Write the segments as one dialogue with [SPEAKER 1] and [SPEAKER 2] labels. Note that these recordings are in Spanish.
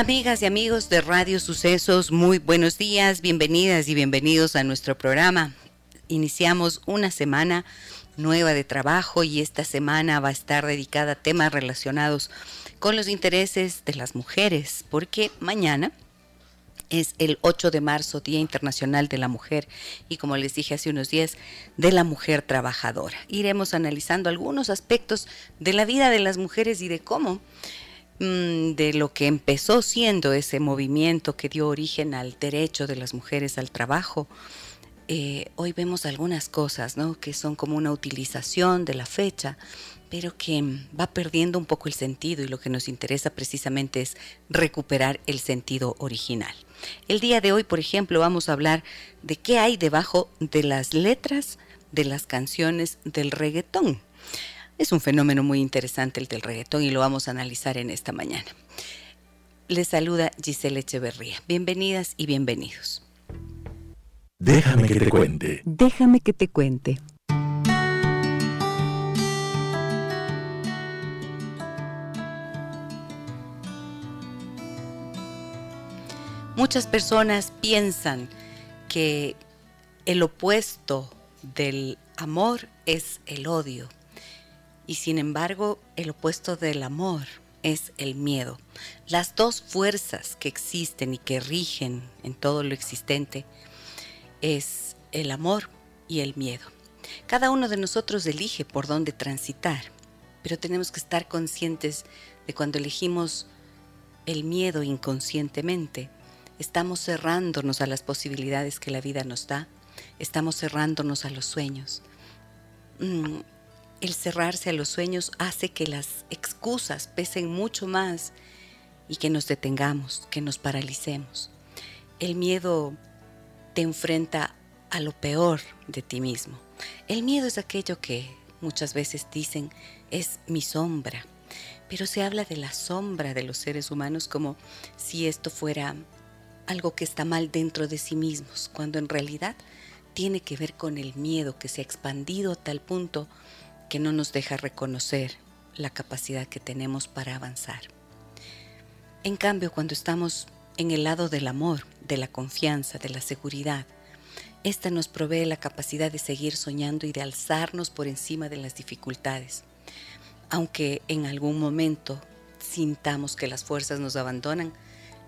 [SPEAKER 1] Amigas y amigos de Radio Sucesos, muy buenos días, bienvenidas y bienvenidos a nuestro programa. Iniciamos una semana nueva de trabajo y esta semana va a estar dedicada a temas relacionados con los intereses de las mujeres, porque mañana es el 8 de marzo, Día Internacional de la Mujer, y como les dije hace unos días, de la mujer trabajadora. Iremos analizando algunos aspectos de la vida de las mujeres y de cómo de lo que empezó siendo ese movimiento que dio origen al derecho de las mujeres al trabajo, eh, hoy vemos algunas cosas, ¿no? Que son como una utilización de la fecha, pero que va perdiendo un poco el sentido y lo que nos interesa precisamente es recuperar el sentido original. El día de hoy, por ejemplo, vamos a hablar de qué hay debajo de las letras de las canciones del reggaetón. Es un fenómeno muy interesante el del reggaetón y lo vamos a analizar en esta mañana. Les saluda Giselle Echeverría. Bienvenidas y bienvenidos.
[SPEAKER 2] Déjame que te cuente.
[SPEAKER 1] Déjame que te cuente. Muchas personas piensan que el opuesto del amor es el odio y sin embargo el opuesto del amor es el miedo. Las dos fuerzas que existen y que rigen en todo lo existente es el amor y el miedo. Cada uno de nosotros elige por dónde transitar, pero tenemos que estar conscientes de cuando elegimos el miedo inconscientemente, estamos cerrándonos a las posibilidades que la vida nos da, estamos cerrándonos a los sueños. Mm, el cerrarse a los sueños hace que las excusas pesen mucho más y que nos detengamos, que nos paralicemos. El miedo te enfrenta a lo peor de ti mismo. El miedo es aquello que muchas veces dicen es mi sombra, pero se habla de la sombra de los seres humanos como si esto fuera algo que está mal dentro de sí mismos, cuando en realidad tiene que ver con el miedo que se ha expandido a tal punto que no nos deja reconocer la capacidad que tenemos para avanzar. En cambio, cuando estamos en el lado del amor, de la confianza, de la seguridad. Esta nos provee la capacidad de seguir soñando y de alzarnos por encima de las dificultades. Aunque en algún momento sintamos que las fuerzas nos abandonan,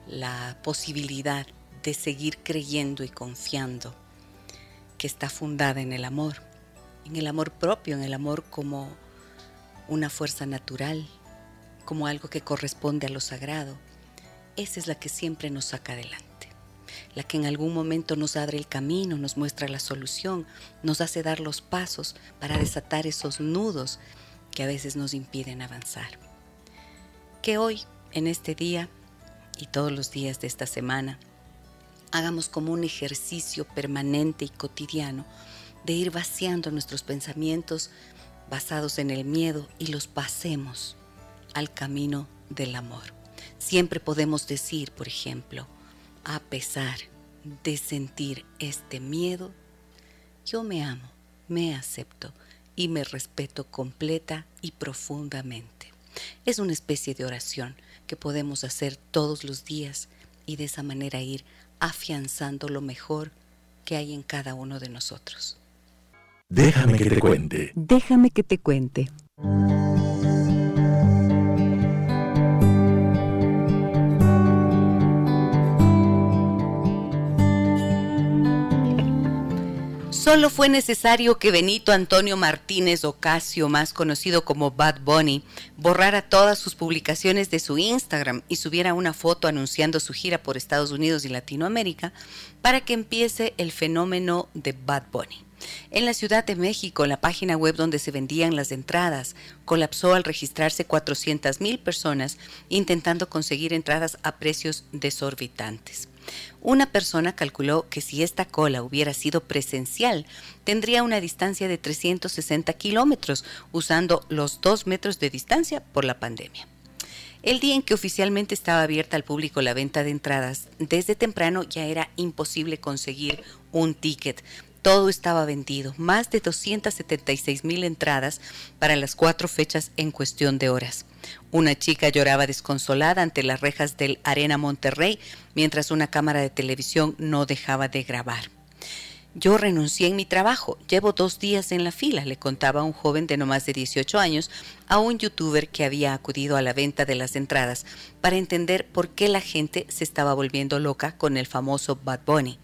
[SPEAKER 1] la posibilidad de seguir creyendo y confiando que está fundada en el amor, en el amor propio, en el amor como una fuerza natural, como algo que corresponde a lo sagrado, esa es la que siempre nos saca adelante, la que en algún momento nos abre el camino, nos muestra la solución, nos hace dar los pasos para desatar esos nudos que a veces nos impiden avanzar. Que hoy, en este día y todos los días de esta semana, hagamos como un ejercicio permanente y cotidiano de ir vaciando nuestros pensamientos basados en el miedo y los pasemos al camino del amor. Siempre podemos decir, por ejemplo, a pesar de sentir este miedo, yo me amo, me acepto y me respeto completa y profundamente. Es una especie de oración que podemos hacer todos los días y de esa manera ir afianzando lo mejor que hay en cada uno de nosotros.
[SPEAKER 2] Déjame que te cuente.
[SPEAKER 1] Déjame que te cuente. Solo fue necesario que Benito Antonio Martínez Ocasio, más conocido como Bad Bunny, borrara todas sus publicaciones de su Instagram y subiera una foto anunciando su gira por Estados Unidos y Latinoamérica para que empiece el fenómeno de Bad Bunny. En la Ciudad de México, la página web donde se vendían las entradas colapsó al registrarse 400.000 personas intentando conseguir entradas a precios desorbitantes. Una persona calculó que si esta cola hubiera sido presencial, tendría una distancia de 360 kilómetros, usando los dos metros de distancia por la pandemia. El día en que oficialmente estaba abierta al público la venta de entradas, desde temprano ya era imposible conseguir un ticket. Todo estaba vendido, más de 276 mil entradas para las cuatro fechas en cuestión de horas. Una chica lloraba desconsolada ante las rejas del Arena Monterrey, mientras una cámara de televisión no dejaba de grabar. Yo renuncié en mi trabajo, llevo dos días en la fila, le contaba un joven de no más de 18 años a un youtuber que había acudido a la venta de las entradas para entender por qué la gente se estaba volviendo loca con el famoso Bad Bunny.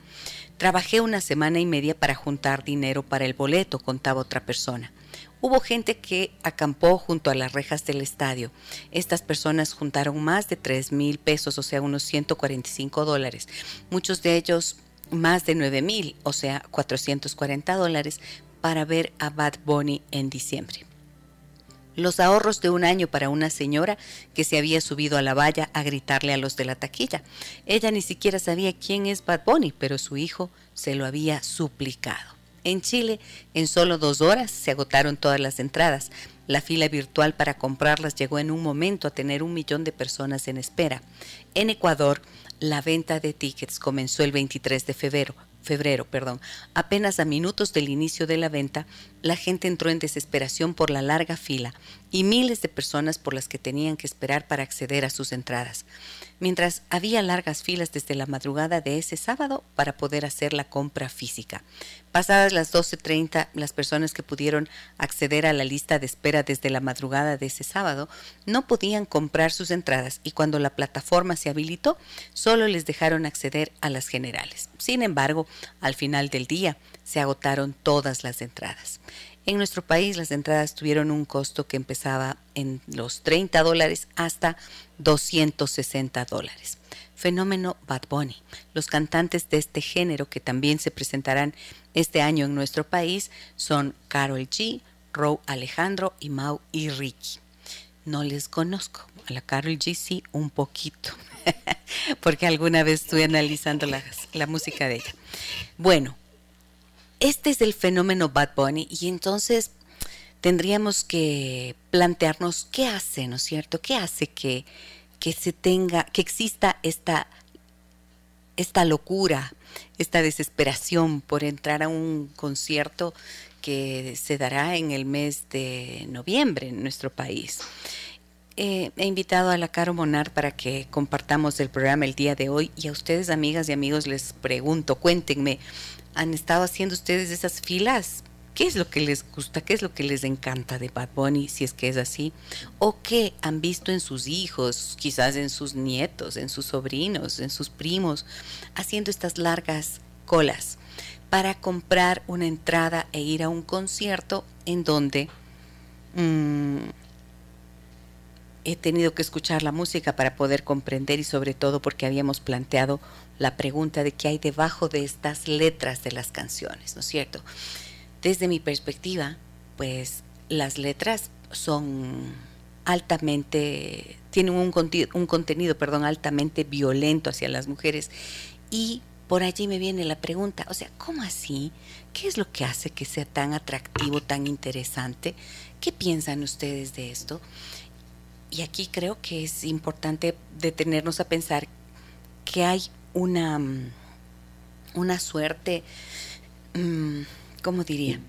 [SPEAKER 1] Trabajé una semana y media para juntar dinero para el boleto, contaba otra persona. Hubo gente que acampó junto a las rejas del estadio. Estas personas juntaron más de 3 mil pesos, o sea, unos 145 dólares. Muchos de ellos más de 9 mil, o sea, 440 dólares, para ver a Bad Bunny en diciembre. Los ahorros de un año para una señora que se había subido a la valla a gritarle a los de la taquilla. Ella ni siquiera sabía quién es Bad Bunny, pero su hijo se lo había suplicado. En Chile, en solo dos horas se agotaron todas las entradas. La fila virtual para comprarlas llegó en un momento a tener un millón de personas en espera. En Ecuador, la venta de tickets comenzó el 23 de febrero, febrero, perdón. Apenas a minutos del inicio de la venta, la gente entró en desesperación por la larga fila y miles de personas por las que tenían que esperar para acceder a sus entradas mientras había largas filas desde la madrugada de ese sábado para poder hacer la compra física. Pasadas las 12.30, las personas que pudieron acceder a la lista de espera desde la madrugada de ese sábado no podían comprar sus entradas y cuando la plataforma se habilitó, solo les dejaron acceder a las generales. Sin embargo, al final del día se agotaron todas las entradas. En nuestro país las entradas tuvieron un costo que empezaba en los 30 dólares hasta 260 dólares. Fenómeno Bad Bunny. Los cantantes de este género que también se presentarán este año en nuestro país son Carol G, Row Alejandro y Mau y Ricky. No les conozco. A la Carol G sí un poquito, porque alguna vez estuve analizando la, la música de ella. Bueno, este es el fenómeno Bad Bunny y entonces tendríamos que plantearnos qué hace, ¿no es cierto? ¿Qué hace que, que se tenga, que exista esta, esta locura, esta desesperación por entrar a un concierto que se dará en el mes de noviembre en nuestro país. Eh, he invitado a la Caro Monar para que compartamos el programa el día de hoy y a ustedes, amigas y amigos, les pregunto, cuéntenme, han estado haciendo ustedes esas filas? ¿Qué es lo que les gusta? ¿Qué es lo que les encanta de Bad Bunny, si es que es así? ¿O qué han visto en sus hijos, quizás en sus nietos, en sus sobrinos, en sus primos, haciendo estas largas colas para comprar una entrada e ir a un concierto en donde mm, he tenido que escuchar la música para poder comprender y sobre todo porque habíamos planteado la pregunta de qué hay debajo de estas letras de las canciones, ¿no es cierto? Desde mi perspectiva, pues las letras son altamente, tienen un, un contenido, perdón, altamente violento hacia las mujeres y por allí me viene la pregunta, o sea, ¿cómo así? ¿Qué es lo que hace que sea tan atractivo, tan interesante? ¿Qué piensan ustedes de esto? Y aquí creo que es importante detenernos a pensar que hay una, mm, una suerte, mm, ¿cómo diría?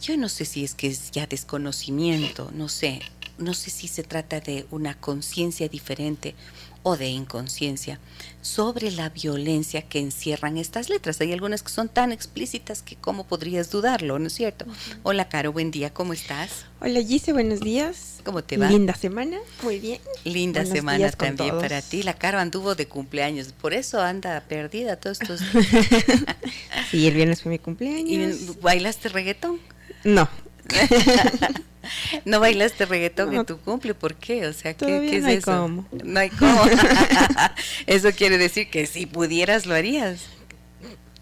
[SPEAKER 1] Yo no sé si es que es ya desconocimiento, no sé, no sé si se trata de una conciencia diferente o de inconsciencia sobre la violencia que encierran estas letras. Hay algunas que son tan explícitas que cómo podrías dudarlo, ¿no es cierto? Hola, Caro, buen día, ¿cómo estás?
[SPEAKER 3] Hola, Gise, buenos días.
[SPEAKER 1] ¿Cómo te va?
[SPEAKER 3] Linda semana, muy bien.
[SPEAKER 1] Linda semana también para ti. La Caro anduvo de cumpleaños, por eso anda perdida todos estos...
[SPEAKER 3] sí, el viernes fue mi cumpleaños.
[SPEAKER 1] ¿Y bailaste reggaetón?
[SPEAKER 3] No.
[SPEAKER 1] no bailaste reggaetón en tu cumple, ¿por qué? O sea, ¿qué,
[SPEAKER 3] ¿qué es
[SPEAKER 1] no
[SPEAKER 3] hay
[SPEAKER 1] eso?
[SPEAKER 3] Cómo.
[SPEAKER 1] No hay cómo. eso quiere decir que si pudieras lo harías.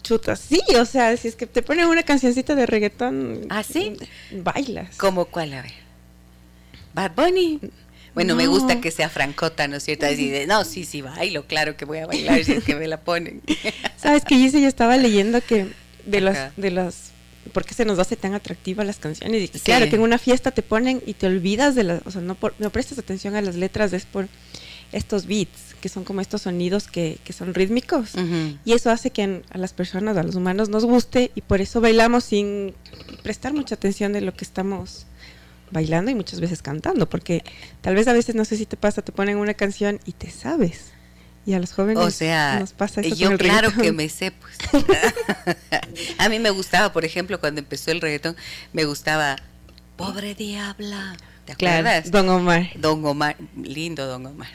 [SPEAKER 3] chuta, sí, o sea, si es que te ponen una cancioncita de reggaetón.
[SPEAKER 1] ¿Ah, sí?
[SPEAKER 3] Bailas.
[SPEAKER 1] ¿Cómo cuál? A ver. Bad Bunny. Bueno, me gusta que sea francota, ¿no es cierto? Decir, no, sí, sí, bailo, claro que voy a bailar si es que me la ponen.
[SPEAKER 3] ¿Sabes hice? Yo estaba leyendo que de las, de las, ¿por qué se nos hace tan atractivas las canciones? Y claro, que en una fiesta te ponen y te olvidas de las, o sea, no, no prestas atención a las letras, es por estos beats, que son como estos sonidos que, que son rítmicos. Y eso hace que a las personas, a los humanos, nos guste y por eso bailamos sin prestar mucha atención de lo que estamos bailando y muchas veces cantando, porque tal vez a veces, no sé si te pasa, te ponen una canción y te sabes. Y a los jóvenes
[SPEAKER 1] o sea, nos pasa eso. Yo claro que me sé, pues. a mí me gustaba, por ejemplo, cuando empezó el reggaetón, me gustaba Pobre Diabla. ¿Te acuerdas?
[SPEAKER 3] Don Omar.
[SPEAKER 1] Don Omar, lindo Don Omar.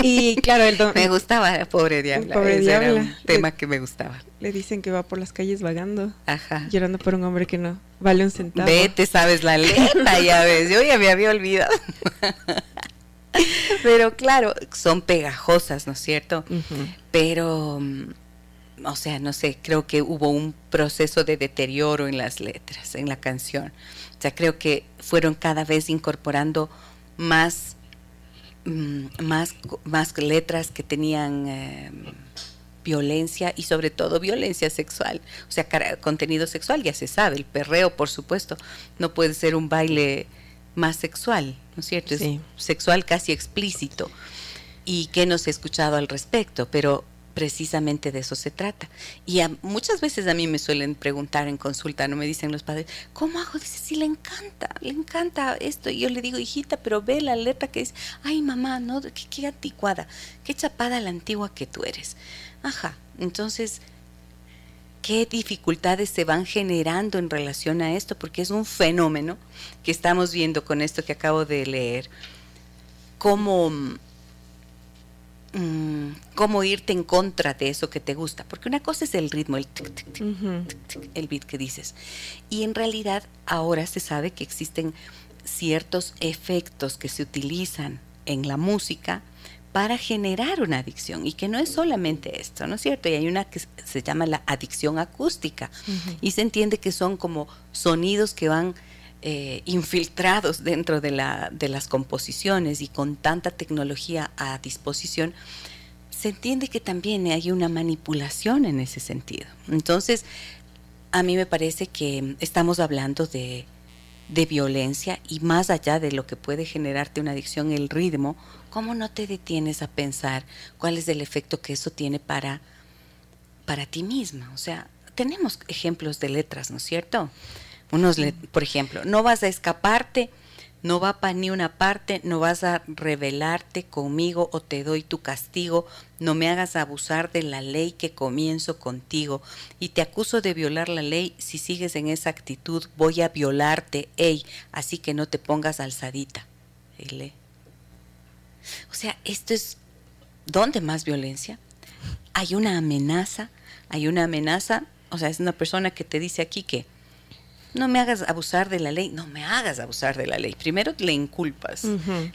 [SPEAKER 3] Y claro, el don,
[SPEAKER 1] Me gustaba Pobre Diabla. Pobre Diabla. Era un tema que me gustaba.
[SPEAKER 3] Le dicen que va por las calles vagando. Ajá. Llorando por un hombre que no vale un centavo.
[SPEAKER 1] Vete, sabes la letra, ya ves. Yo ya me había olvidado. Pero claro, son pegajosas, ¿no es cierto? Pero, mm, o sea, no sé, creo que hubo un proceso de deterioro en las letras, en la canción. O sea, creo que fueron cada vez incorporando más, mm, más, más letras que tenían eh, violencia y sobre todo violencia sexual. O sea, contenido sexual ya se sabe, el perreo, por supuesto, no puede ser un baile más sexual, ¿no es cierto? Es sexual casi explícito. ¿Y qué nos he escuchado al respecto? Pero precisamente de eso se trata. Y muchas veces a mí me suelen preguntar en consulta, no me dicen los padres, ¿cómo hago? Dice, sí, le encanta, le encanta esto. Y yo le digo, hijita, pero ve la letra que dice, ay mamá, no, qué, qué anticuada, qué chapada la antigua que tú eres. Ajá, entonces, ¿qué dificultades se van generando en relación a esto? Porque es un fenómeno que estamos viendo con esto que acabo de leer, cómo Mm, cómo irte en contra de eso que te gusta. Porque una cosa es el ritmo, el, el beat que dices. Y en realidad ahora se sabe que existen ciertos efectos que se utilizan en la música para generar una adicción y que no es solamente esto, ¿no es cierto? Y hay una que se llama la adicción acústica y se entiende que son como sonidos que van eh, infiltrados dentro de, la, de las composiciones y con tanta tecnología a disposición, se entiende que también hay una manipulación en ese sentido. Entonces, a mí me parece que estamos hablando de, de violencia y más allá de lo que puede generarte una adicción, el ritmo, ¿cómo no te detienes a pensar cuál es el efecto que eso tiene para, para ti misma? O sea, tenemos ejemplos de letras, ¿no es cierto? Unos, por ejemplo, no vas a escaparte, no va para ni una parte, no vas a rebelarte conmigo o te doy tu castigo, no me hagas abusar de la ley que comienzo contigo y te acuso de violar la ley, si sigues en esa actitud voy a violarte, ey, así que no te pongas alzadita. O sea, esto es, ¿dónde más violencia? Hay una amenaza, hay una amenaza, o sea, es una persona que te dice aquí que no me hagas abusar de la ley, no me hagas abusar de la ley. Primero le inculpas,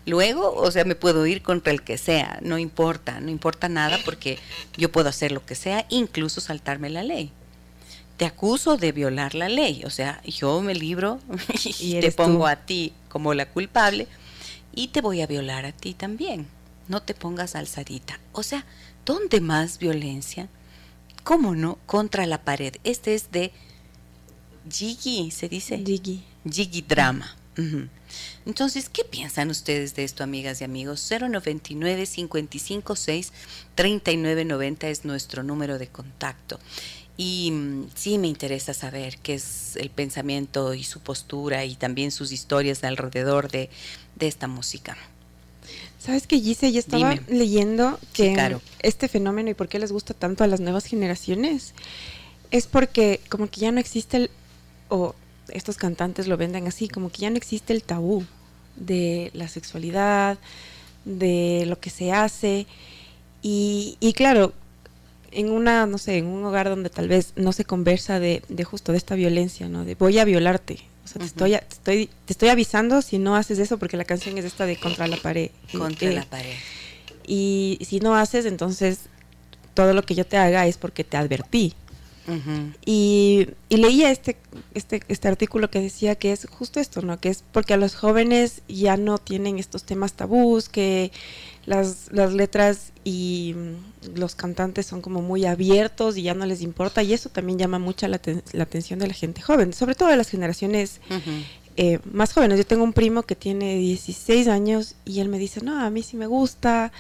[SPEAKER 1] luego, o sea, me puedo ir contra el que sea, no importa, no importa nada porque yo puedo hacer lo que sea, incluso saltarme la ley. Te acuso de violar la ley, o sea, yo me libro y, te pongo a ti como la culpable y te voy a violar a ti también. No te pongas alzadita. O sea, ¿dónde más violencia? ¿Cómo no? Contra la pared. Este es de Jiggy, se dice.
[SPEAKER 3] Jiggy.
[SPEAKER 1] Jiggy Drama. Entonces, ¿qué piensan ustedes de esto, amigas y amigos? 099 556 3990 es nuestro número de contacto. Y mm, sí me interesa saber qué es el pensamiento y su postura y también sus historias alrededor de, esta música.
[SPEAKER 3] ¿Sabes qué, Gise? Yo estaba leyendo que este fenómeno y por qué les gusta tanto a las nuevas generaciones es porque como que ya no existe el, o estos cantantes lo venden así, como que ya no existe el tabú de la sexualidad, de lo que se hace. Y, y claro, en una, no sé, en un hogar donde tal vez no se conversa de, de justo de esta violencia, ¿no? De voy a violarte. O sea, te, estoy, te, estoy, te estoy avisando si no haces eso, porque la canción es esta de contra la pared.
[SPEAKER 1] Contra la pared.
[SPEAKER 3] Y si no haces, entonces todo lo que yo te haga es porque te advertí. Y, leía este, este, este artículo que decía que es justo esto, ¿no? Que es porque a los jóvenes ya no tienen estos temas tabús, que las, las letras y mm, los cantantes son como muy abiertos y ya no les importa y eso también llama mucha la, la atención de la gente joven, sobre todo de las generaciones eh, más jóvenes. Yo tengo un primo que tiene 16 años y él me dice, no, a mí sí me gusta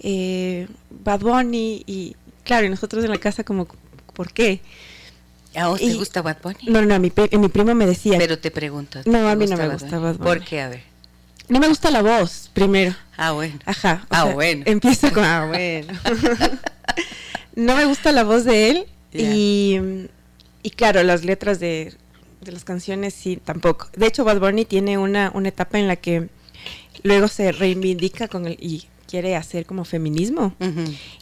[SPEAKER 3] eh, Bad Bunny y claro, y nosotros en la casa como, ¿por qué?
[SPEAKER 1] ¿A vos te gusta Bad Bunny?
[SPEAKER 3] No, no, mi, mi primo me decía.
[SPEAKER 1] Pero te pregunto.
[SPEAKER 3] no, a mí no me gusta Bad Bunny.
[SPEAKER 1] ¿Por qué? A ver.
[SPEAKER 3] No me gusta la voz, primero.
[SPEAKER 1] Ah, bueno.
[SPEAKER 3] Ajá.
[SPEAKER 1] Ah, bueno.
[SPEAKER 3] Empiezo con, ah, bueno. no me gusta la voz de él y, y claro, las letras de, de, las canciones sí, tampoco. De hecho, Bad Bunny tiene una, una etapa en la que luego se reivindica con el, y quiere hacer como feminismo.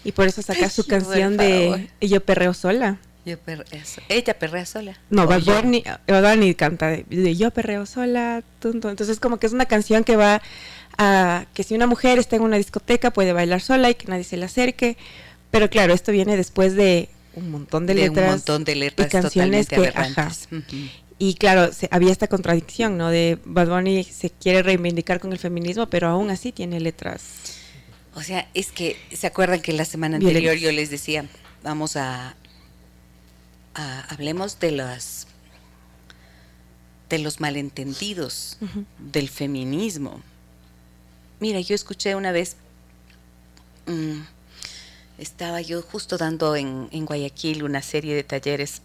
[SPEAKER 3] Y por eso saca su canción de Yo perreo sola.
[SPEAKER 1] Yo ella perrea sola.
[SPEAKER 3] No, Bad Bunny, canta de, Yo perreo sola. Entonces como que es una canción que va a que si una mujer está en una discoteca puede bailar sola y que nadie se le acerque. Pero claro, esto viene después de un montón de, letras.
[SPEAKER 1] Un montón de letras
[SPEAKER 3] y canciones que, Y claro, había esta contradicción, ¿no? De Bad Bunny se quiere reivindicar con el feminismo, pero aún así tiene letras.
[SPEAKER 1] O sea, es que, ¿se acuerdan que la semana anterior yo les decía, vamos a, hablemos de los de los malentendidos del feminismo. Mira, yo escuché una vez, mm, estaba yo justo dando en, en Guayaquil una serie de talleres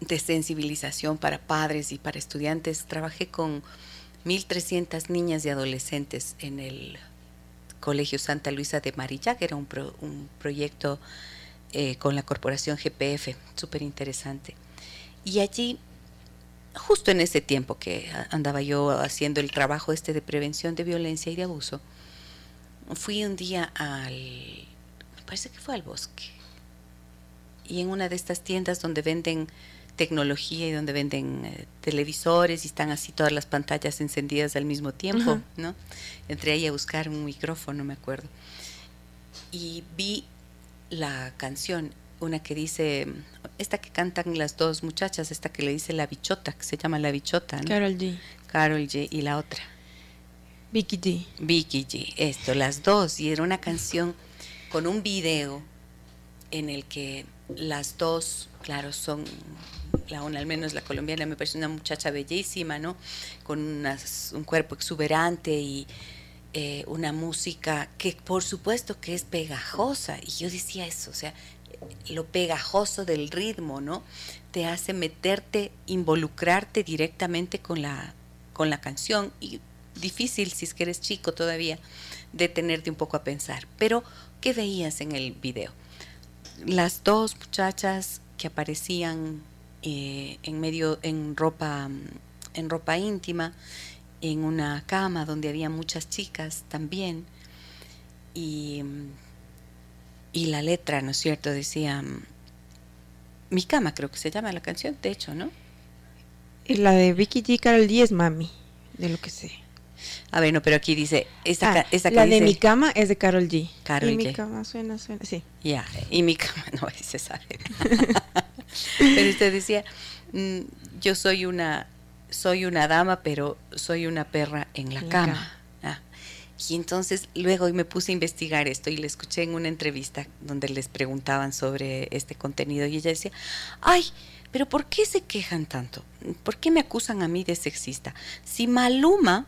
[SPEAKER 1] de sensibilización para padres y para estudiantes. Trabajé con 1.300 niñas y adolescentes en el Colegio Santa Luisa de Marillac, era un, un proyecto eh, con la corporación GPF, súper interesante. Y allí, justo en ese tiempo que andaba yo haciendo el trabajo este de prevención de violencia y de abuso, fui un día al, me parece que fue al bosque, y en una de estas tiendas donde venden tecnología y donde venden eh, televisores y están así todas las pantallas encendidas al mismo tiempo, ¿no? Entré ahí a buscar un micrófono, me acuerdo. Y vi la canción, una que dice, esta que cantan las dos muchachas, esta que le dice La Bichota, que se llama La Bichota, ¿no?
[SPEAKER 3] Carol G.
[SPEAKER 1] Carol G. y la otra.
[SPEAKER 3] Vicky G.
[SPEAKER 1] Vicky G. Esto, las dos. Y era una canción con un video en el que las dos, claro, son la una al menos la colombiana me parece una muchacha bellísima, ¿no? Con un cuerpo exuberante y eh, una música que por supuesto que es pegajosa. Y yo decía eso, o sea, lo pegajoso del ritmo, ¿no? Te hace meterte, involucrarte directamente con la, con la canción y difícil si es que eres chico todavía detenerte un poco a pensar. Pero, ¿qué veías en el video? Las dos muchachas que aparecían eh, en medio, en ropa, en ropa íntima, en una cama donde había muchas chicas también. Y, y la letra, ¿no es cierto? Decía, mi cama creo que se llama la canción, de hecho, ¿no?
[SPEAKER 3] La de Vicky G. Carol D es Mami, de lo que sé.
[SPEAKER 1] A ver, no, pero aquí dice, esta,
[SPEAKER 3] ah, la de mi cama es de Carol G.
[SPEAKER 1] Carol
[SPEAKER 3] y mi cama suena, suena, sí.
[SPEAKER 1] Ya, y mi cama, no, se sabe. pero usted decía, mm, yo soy una soy una dama, pero soy una perra en la cama. Ah. Y entonces luego me puse a investigar esto y le escuché en una entrevista donde les preguntaban sobre este contenido y ella decía, ay, pero ¿por qué se quejan tanto? ¿Por qué me acusan a mí de sexista? Si Maluma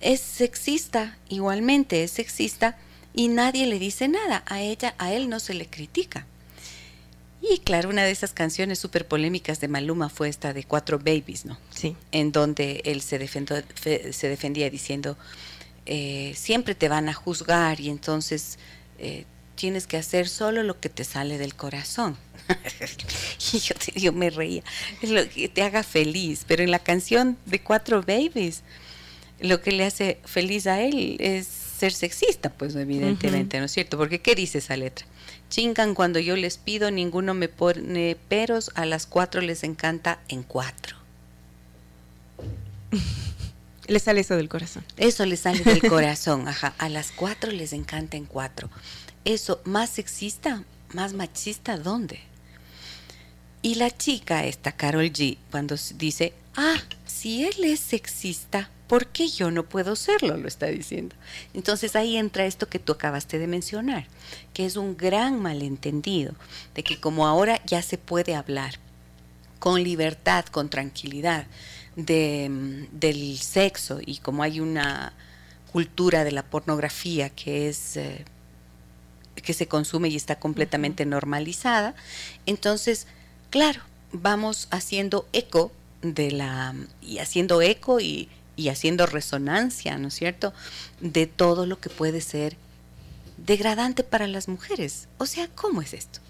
[SPEAKER 1] es sexista, igualmente es sexista, y nadie le dice nada, a ella, a él no se le critica. Y claro, una de esas canciones súper polémicas de Maluma fue esta de Cuatro Babies, ¿no?
[SPEAKER 3] Sí.
[SPEAKER 1] En donde él se, se defendía diciendo, eh, siempre te van a juzgar y entonces eh, tienes que hacer solo lo que te sale del corazón. y yo, yo, me reía, lo que te haga feliz, pero en la canción de Cuatro Babies, lo que le hace feliz a él es ser sexista, pues evidentemente, ¿no es cierto? Porque ¿qué dice esa letra? Chingan cuando yo les pido, ninguno me pone peros, a las cuatro les encanta en cuatro.
[SPEAKER 3] Le sale eso del corazón.
[SPEAKER 1] Eso le sale del corazón, ajá. A las cuatro les encanta en cuatro. Eso, más sexista, más machista, ¿dónde? Y la chica, esta Carol G, cuando dice, ah, si él es sexista, ¿por qué yo no puedo serlo? Lo está diciendo. Entonces ahí entra esto que tú acabaste de mencionar, que es un gran malentendido, de que como ahora ya se puede hablar con libertad, con tranquilidad, de, del sexo y como hay una cultura de la pornografía que es... Eh, que se consume y está completamente normalizada, entonces, claro, vamos haciendo eco de la y haciendo eco y, y haciendo resonancia, ¿no es cierto?, de todo lo que puede ser degradante para las mujeres. O sea, ¿cómo es esto?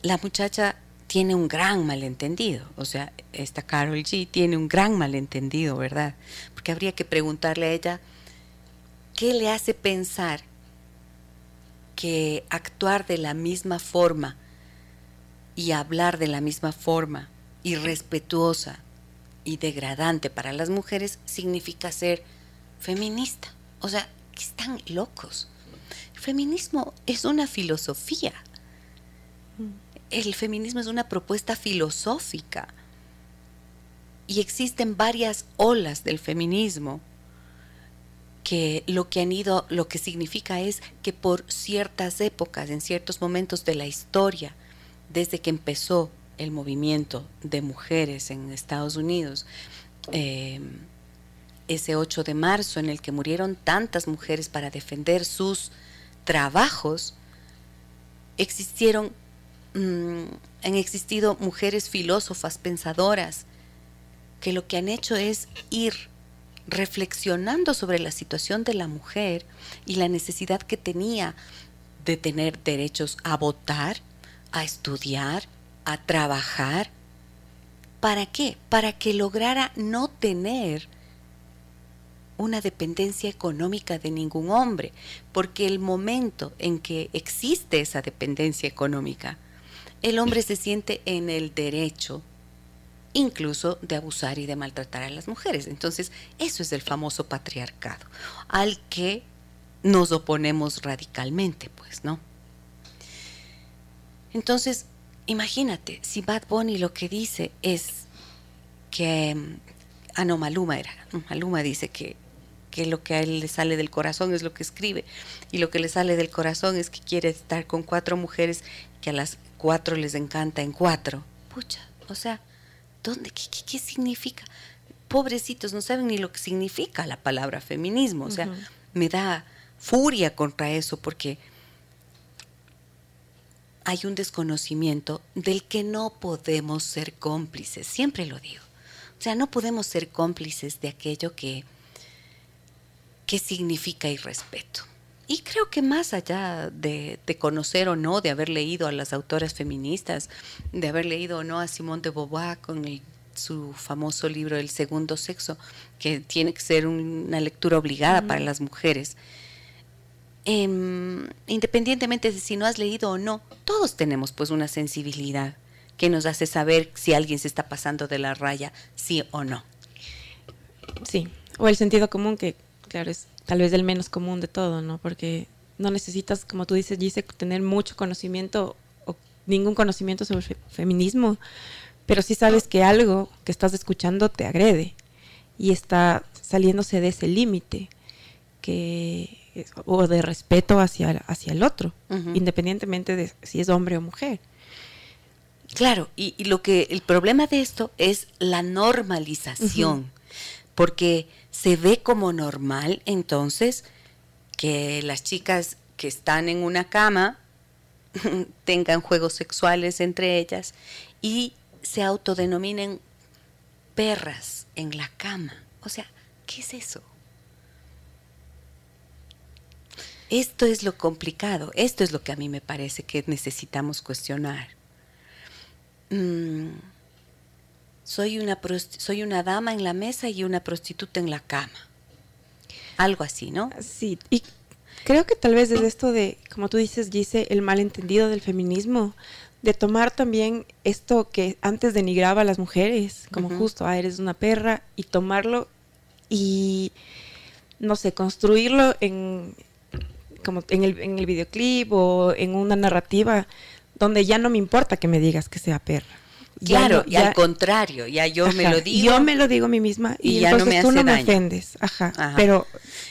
[SPEAKER 1] La muchacha tiene un gran malentendido, o sea, esta Carol G tiene un gran malentendido, ¿verdad? Porque habría que preguntarle a ella qué le hace pensar que actuar de la misma forma y hablar de la misma forma, irrespetuosa y degradante para las mujeres, significa ser feminista. O sea, están locos. El feminismo es una filosofía. El feminismo es una propuesta filosófica. Y existen varias olas del feminismo que lo que han ido, lo que significa es que por ciertas épocas, en ciertos momentos de la historia, desde que empezó el movimiento de mujeres en Estados Unidos, eh, ese 8 de marzo en el que murieron tantas mujeres para defender sus trabajos, existieron, mm, han existido mujeres filósofas, pensadoras, que lo que han hecho es ir reflexionando sobre la situación de la mujer y la necesidad que tenía de tener derechos a votar, a estudiar, a trabajar. ¿Para qué? Para que lograra no tener una dependencia económica de ningún hombre, porque el momento en que existe esa dependencia económica, el hombre se siente en el derecho incluso de abusar y de maltratar a las mujeres. Entonces, eso es el famoso patriarcado, al que nos oponemos radicalmente, pues, ¿no? Entonces, imagínate, si Bad Bunny lo que dice es que, ah no, Maluma era, Maluma dice que, que lo que a él le sale del corazón es lo que escribe, y lo que le sale del corazón es que quiere estar con cuatro mujeres que a las cuatro les encanta en cuatro. Pucha, o sea, ¿dónde? ¿Qué, qué, significa? Pobrecitos, no saben ni lo que significa la palabra feminismo, o sea, me da furia contra eso porque hay un desconocimiento del que no podemos ser cómplices, siempre lo digo. O sea, no podemos ser cómplices de aquello que, que significa irrespeto. Y creo que más allá de, conocer o no, de haber leído a las autoras feministas, de haber leído o no a Simone de Beauvoir con su famoso libro El segundo sexo, que tiene que ser una lectura obligada para las mujeres, Em, independientemente de si no has leído o no, todos tenemos pues una sensibilidad que nos hace saber si alguien se está pasando de la raya, sí o no.
[SPEAKER 3] Sí, o el sentido común que, claro, es tal vez el menos común de todo, ¿no? Porque no necesitas, como tú dices, dice tener mucho conocimiento o ningún conocimiento sobre feminismo, pero sí sabes que algo que estás escuchando te agrede y está saliéndose de ese límite que o de respeto hacia, hacia el otro, independientemente de si es hombre o mujer.
[SPEAKER 1] Claro, y, lo que el problema de esto es la normalización, porque se ve como normal entonces que las chicas que están en una cama tengan juegos sexuales entre ellas y se autodenominen perras en la cama. O sea, ¿qué es eso? Esto es lo complicado, esto es lo que a mí me parece que necesitamos cuestionar. Mm, soy, una soy una dama en la mesa y una prostituta en la cama. Algo así, ¿no?
[SPEAKER 3] Sí, y creo que tal vez desde esto de, como tú dices, dice el malentendido del feminismo, de tomar también esto que antes denigraba a las mujeres, como justo, ah, eres una perra, y tomarlo y, no sé, construirlo en, como en el, en el videoclip o en una narrativa donde ya no me importa que me digas que sea perra.
[SPEAKER 1] Claro, y al contrario, ya yo me lo digo.
[SPEAKER 3] Yo me lo digo a mí misma y, ya no me tú no me ofendes. Ajá, Pero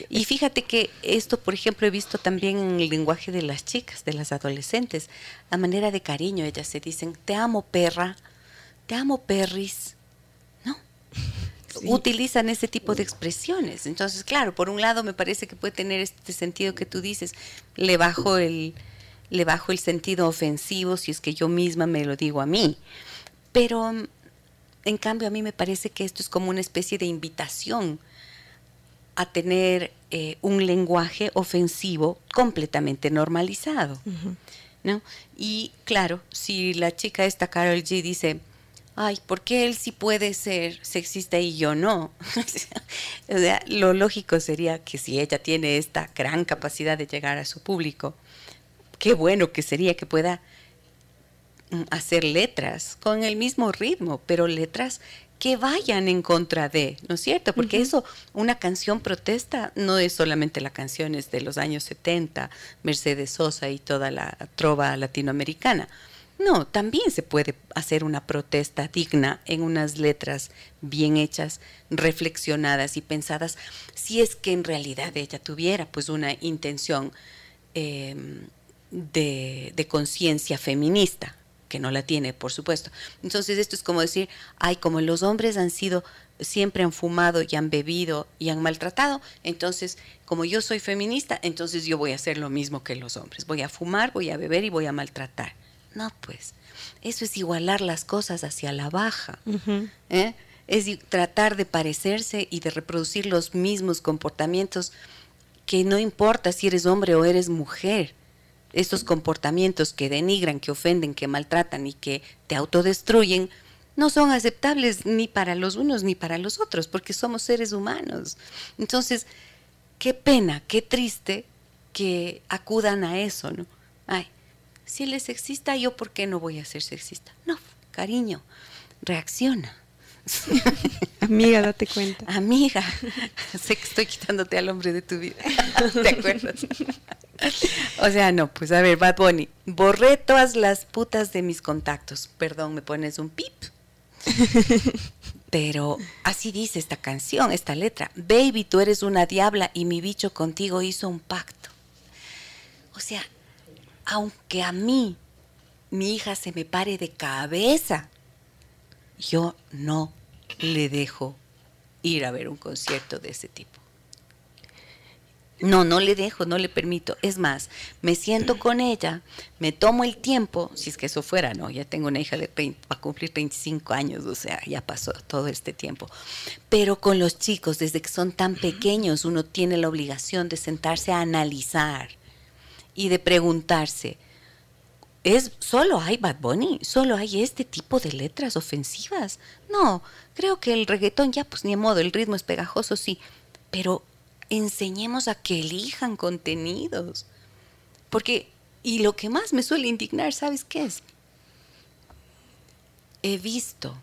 [SPEAKER 1] y fíjate que esto, por ejemplo, he visto también en el lenguaje de las chicas, de las adolescentes, a manera de cariño, ellas se dicen, "Te amo, perra." "Te amo, perris." Utilizan ese tipo de expresiones. Entonces, claro, por un lado me parece que puede tener este sentido que tú dices, le bajo el le bajo el sentido ofensivo si es que yo misma me lo digo a mí. Pero en cambio a mí me parece que esto es como una especie de invitación a tener eh, un lenguaje ofensivo completamente normalizado. ¿no? Y claro, si la chica esta Carol G dice, ay, ¿por qué él sí puede ser sexista y yo no? o sea, lo lógico sería que si ella tiene esta gran capacidad de llegar a su público, qué bueno que sería que pueda Mm, hacer letras con el mismo ritmo, pero letras que vayan en contra de, ¿no es cierto? Porque eso, una canción protesta no es solamente las canciones de los años 70, Mercedes Sosa y toda la trova latinoamericana. No, también se puede hacer una protesta digna en unas letras bien hechas, reflexionadas y pensadas, si es que en realidad ella tuviera pues una intención em, de, de conciencia feminista, que no la tiene, por supuesto. Entonces esto es como decir, ay, como los hombres han sido, siempre han fumado y han bebido y han maltratado, entonces como yo soy feminista, entonces yo voy a hacer lo mismo que los hombres. Voy a fumar, voy a beber y voy a maltratar. No, pues, eso es igualar las cosas hacia la baja. ¿eh? Es tratar de parecerse y de reproducir los mismos comportamientos que no importa si eres hombre o eres mujer estos comportamientos que denigran, que ofenden, que maltratan y que te autodestruyen, no son aceptables ni para los unos ni para los otros, porque somos seres humanos. Entonces, qué pena, qué triste que acudan a eso, ¿no? Ay, si él es sexista, ¿yo por qué no voy a ser sexista? No, cariño, reacciona.
[SPEAKER 3] Amiga, date cuenta.
[SPEAKER 1] Amiga, sé que estoy quitándote al hombre de tu vida. ¿Te acuerdas? o sea, no, pues a ver, Bad Bunny, borré todas las putas de mis contactos. Perdón, me pones un pip. Pero así dice esta canción, esta letra. Baby, tú eres una diabla y mi bicho contigo hizo un pacto. O sea, aunque a mí mi hija se me pare de cabeza, yo no le dejo ir a ver un concierto de ese tipo. No, no le dejo, no le permito. Es más, me siento con ella, me tomo el tiempo, si es que eso fuera, no, ya tengo una hija de 20, va a cumplir 25 años, o sea, ya pasó todo este tiempo. Pero con los chicos, desde que son tan pequeños, uno tiene la obligación de sentarse a analizar y de preguntarse, ¿es solo hay Bad Bunny? ¿Solo hay este tipo de letras ofensivas? No, creo que el reggaetón ya, pues ni modo, el ritmo es pegajoso, sí, pero enseñemos a que elijan contenidos. Porque, y lo que más me suele indignar, ¿sabes qué es? He visto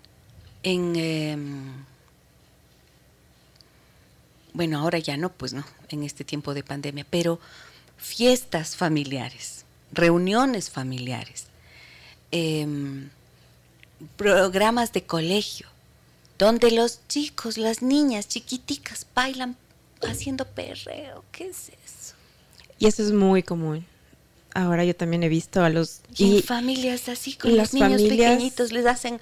[SPEAKER 1] en... Em, bueno, ahora ya no, pues no, en este tiempo de pandemia, pero fiestas familiares, reuniones familiares, em, programas de colegio, donde los chicos, las niñas chiquiticas bailan haciendo perreo. ¿Qué es eso?
[SPEAKER 3] Y eso es muy común. Ahora yo también he visto a los...
[SPEAKER 1] Y, familias así, con los niños pequeñitos les hacen...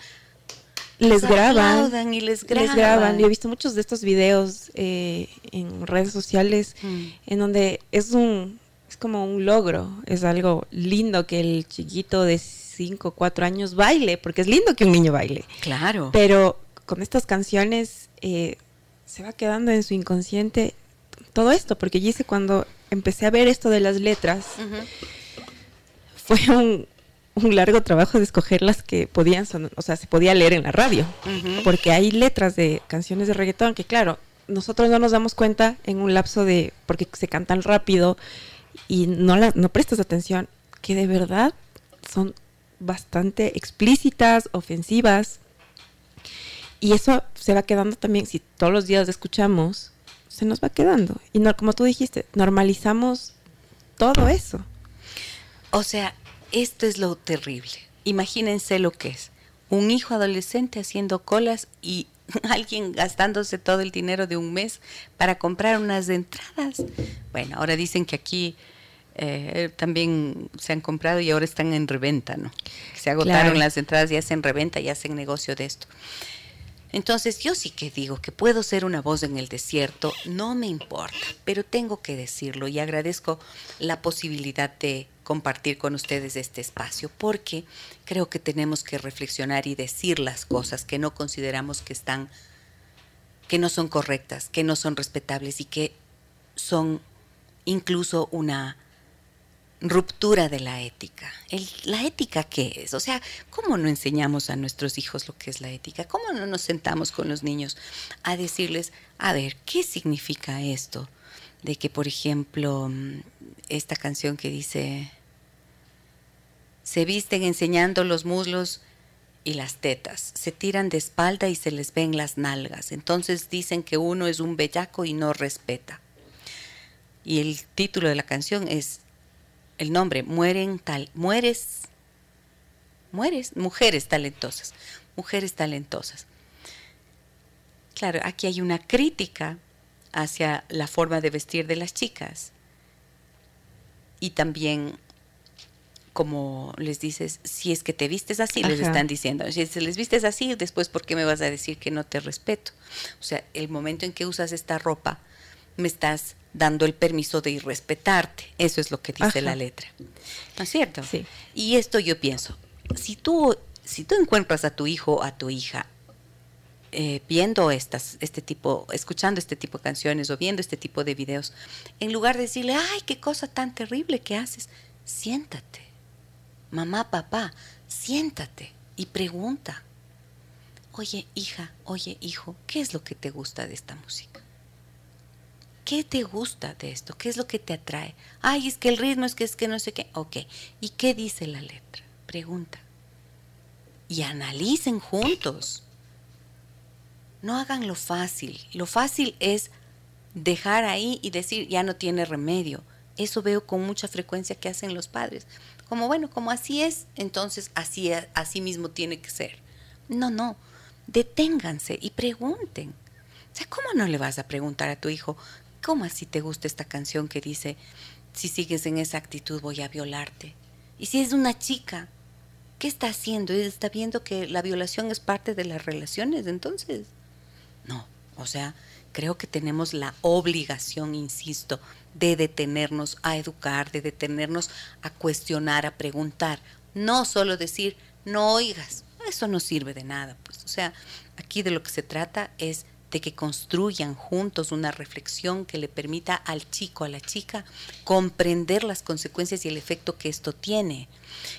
[SPEAKER 3] Les
[SPEAKER 1] graban. Y les graban. Les graban.
[SPEAKER 3] Yo he visto muchos de estos videos eh, en redes sociales mm. en donde es un... Como un logro, es algo lindo que el chiquito de 5 o 4 años baile, porque es lindo que un niño baile.
[SPEAKER 1] Claro.
[SPEAKER 3] Pero con estas canciones eh, se va quedando en su inconsciente todo esto, porque yo hice cuando empecé a ver esto de las letras, fue un, largo trabajo de escoger las que podían, o sea, se podía leer en la radio, porque hay letras de canciones de reggaetón que, claro, nosotros no nos damos cuenta en un lapso de, porque se cantan rápido y no, la, no prestas atención, que de verdad son bastante explícitas, ofensivas, y eso se va quedando también, si todos los días escuchamos, se nos va quedando. Y no, como tú dijiste, normalizamos todo eso.
[SPEAKER 1] O sea, esto es lo terrible. Imagínense lo que es. Un hijo adolescente haciendo colas y alguien gastándose todo el dinero de un mes para comprar unas entradas. Bueno, ahora dicen que aquí eh, también se han comprado y ahora están en reventa, ¿no? Se agotaron las entradas y hacen reventa y hacen negocio de esto. Entonces yo sí que digo que puedo ser una voz en el desierto, no me importa, pero tengo que decirlo y agradezco la posibilidad de compartir con ustedes este espacio porque creo que tenemos que reflexionar y decir las cosas que no consideramos que están que no son correctas, que no son respetables y que son incluso una ruptura de la ética. ¿La ética qué es? O sea, ¿cómo no enseñamos a nuestros hijos lo que es la ética? ¿Cómo no nos sentamos con los niños a decirles, a ver, ¿qué significa esto? De que, por ejemplo, mm, esta canción que dice, se visten enseñando los muslos y las tetas, se tiran de espalda y se les ven las nalgas. Entonces dicen que uno es un bellaco y no respeta. Y el título de la canción es el nombre, mueren tal, mueres, mueres, mujeres talentosas, mujeres talentosas. Claro, aquí hay una crítica hacia la forma de vestir de las chicas. Y también, como les dices, si es que te vistes así, les están diciendo. Si se les vistes así, después, ¿por qué me vas a decir que no te respeto? O sea, el momento en que usas esta ropa, me estás dando el permiso de irrespetarte. Eso es lo que dice la letra. ¿No es cierto?
[SPEAKER 3] Sí.
[SPEAKER 1] Y esto yo pienso, si tú, si tú encuentras a tu hijo o a tu hija eh, viendo estas, este tipo, escuchando este tipo de canciones o viendo este tipo de videos, en lugar de decirle, ay, qué cosa tan terrible que haces, siéntate. Mamá, papá, siéntate y pregunta. Oye, hija, oye, hijo, ¿qué es lo que te gusta de esta música? ¿Qué te gusta de esto? ¿Qué es lo que te atrae? Ay, es que el ritmo es que es que no sé qué. Ok. ¿Y qué dice la letra? Pregunta. Y analicen juntos. No hagan lo fácil. Lo fácil es dejar ahí y decir, ya no tiene remedio. Eso veo con mucha frecuencia que hacen los padres. Como bueno, como así es, entonces así, así mismo tiene que ser. No, no. Deténganse y pregunten. O sea, ¿cómo no le vas a preguntar a tu hijo ¿Cómo así te gusta esta canción que dice, si sigues en esa actitud voy a violarte? Y si es una chica, ¿qué está haciendo? ¿Está viendo que la violación es parte de las relaciones entonces? No, o sea, creo que tenemos la obligación, insisto, de detenernos a educar, de detenernos a cuestionar, a preguntar, no solo decir, no oigas, eso no sirve de nada, pues, o sea, aquí de lo que se trata es de que construyan juntos una reflexión que le permita al chico, a la chica, comprender las consecuencias y el efecto que esto tiene.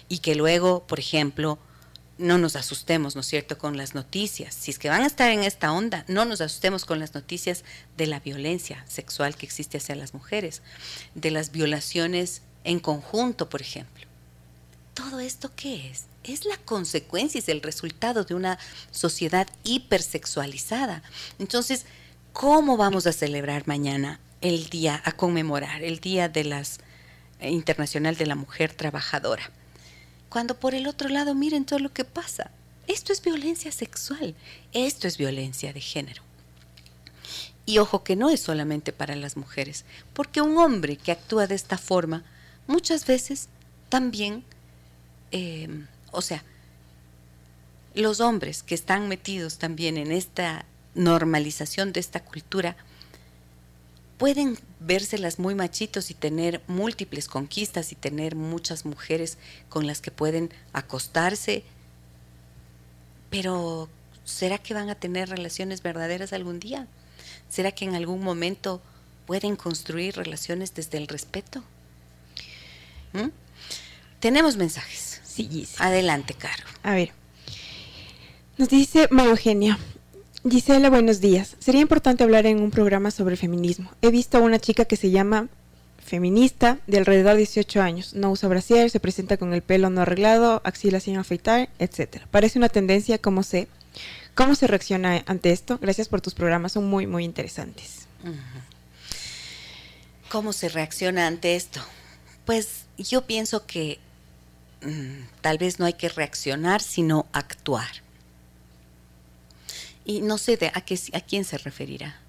[SPEAKER 1] Y que luego, por ejemplo, no nos asustemos, ¿no es cierto?, con las noticias. Si es que van a estar en esta onda, no nos asustemos con las noticias de la violencia sexual que existe hacia las mujeres, de las violaciones en conjunto, por ejemplo. ¿Todo esto qué es? es la consecuencia, es el resultado de una sociedad hipersexualizada. Entonces, ¿cómo vamos a celebrar mañana el día, a conmemorar el Día de las eh, Internacional de la Mujer Trabajadora? Cuando por el otro lado miren todo lo que pasa. Esto es violencia sexual, esto es violencia de género. Y ojo que no es solamente para las mujeres, porque un hombre que actúa de esta forma muchas veces también eh, o sea, los hombres que están metidos también en esta normalización de esta cultura pueden vérselas muy machitos y tener múltiples conquistas y tener muchas mujeres con las que pueden acostarse, pero ¿será que van a tener relaciones verdaderas algún día? ¿Será que en algún momento pueden construir relaciones desde el respeto? ¿Mm? Tenemos mensajes.
[SPEAKER 3] Sí,
[SPEAKER 1] Adelante, Caro.
[SPEAKER 3] A ver. Nos dice María Eugenia. Gisela, buenos días. Sería importante hablar en un programa sobre feminismo. He visto a una chica que se llama feminista de alrededor de 18 años. No usa brasier, se presenta con el pelo no arreglado, axilas sin afeitar, etc. Parece una tendencia, ¿cómo se, ¿cómo se reacciona ante esto? Gracias por tus programas, son muy, muy interesantes.
[SPEAKER 1] ¿Cómo se reacciona ante esto? Pues yo pienso que mm, tal vez no hay que reaccionar, sino actuar. Y no sé de a, qué, a quién se referirá.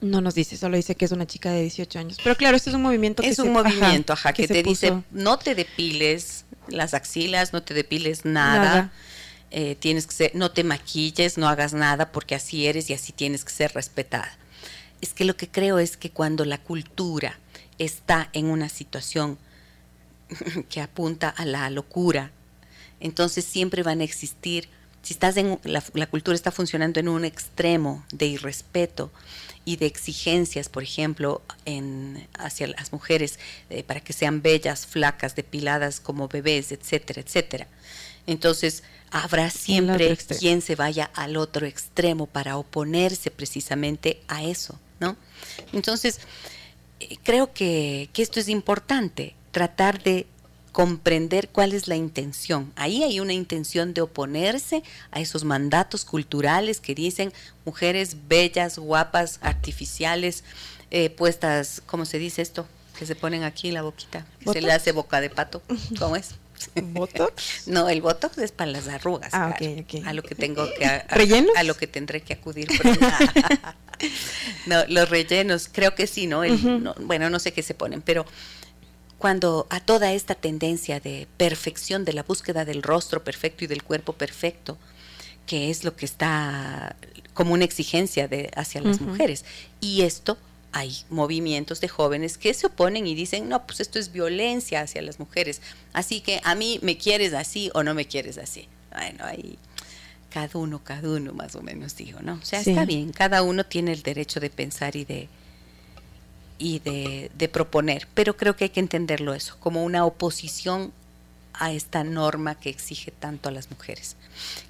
[SPEAKER 3] No nos dice, solo dice que es una chica de 18 años. Pero claro, esto es un movimiento
[SPEAKER 1] que Es un movimiento, ajá, que, te dice, no te depiles las axilas, no te depiles nada. Eh, tienes que ser, no te maquilles, no hagas nada porque así eres y así tienes que ser respetada. Es que lo que creo es que cuando la cultura está en una situación que apunta a la locura, entonces siempre van a existir, si estás en la, la cultura está funcionando en un extremo de irrespeto, y de exigencias, por ejemplo, en, hacia las mujeres eh, para que sean bellas, flacas, depiladas como bebés, etcétera, etcétera. Entonces, habrá siempre quien se vaya al otro extremo para oponerse precisamente a eso, ¿no? Entonces, eh, creo que, que esto es importante, tratar de comprender cuál es la intención. Ahí hay una intención de oponerse a esos mandatos culturales que dicen mujeres bellas, guapas, artificiales, eh, puestas, ¿cómo se dice esto? Que se ponen aquí en la boquita, que se le hace boca de pato. ¿Cómo es?
[SPEAKER 3] ¿Botox?
[SPEAKER 1] No, el botox es para las arrugas. Ah, A lo que tengo que a, a, lo que tendré que acudir. no, los rellenos, creo que sí, ¿no? no bueno, no sé qué se ponen, pero cuando a toda esta tendencia de perfección, de la búsqueda del rostro perfecto y del cuerpo perfecto, que es lo que está como una exigencia de, hacia las mujeres. Y esto hay movimientos de jóvenes que se oponen y dicen, no, pues esto es violencia hacia las mujeres. Así que a mí me quieres así o no me quieres así. Bueno, ahí cada uno, cada uno más o menos digo, ¿no? O sea, está bien, cada uno tiene el derecho de pensar y de, y de, proponer, pero creo que hay que entenderlo eso, como una oposición a esta norma que exige tanto a las mujeres.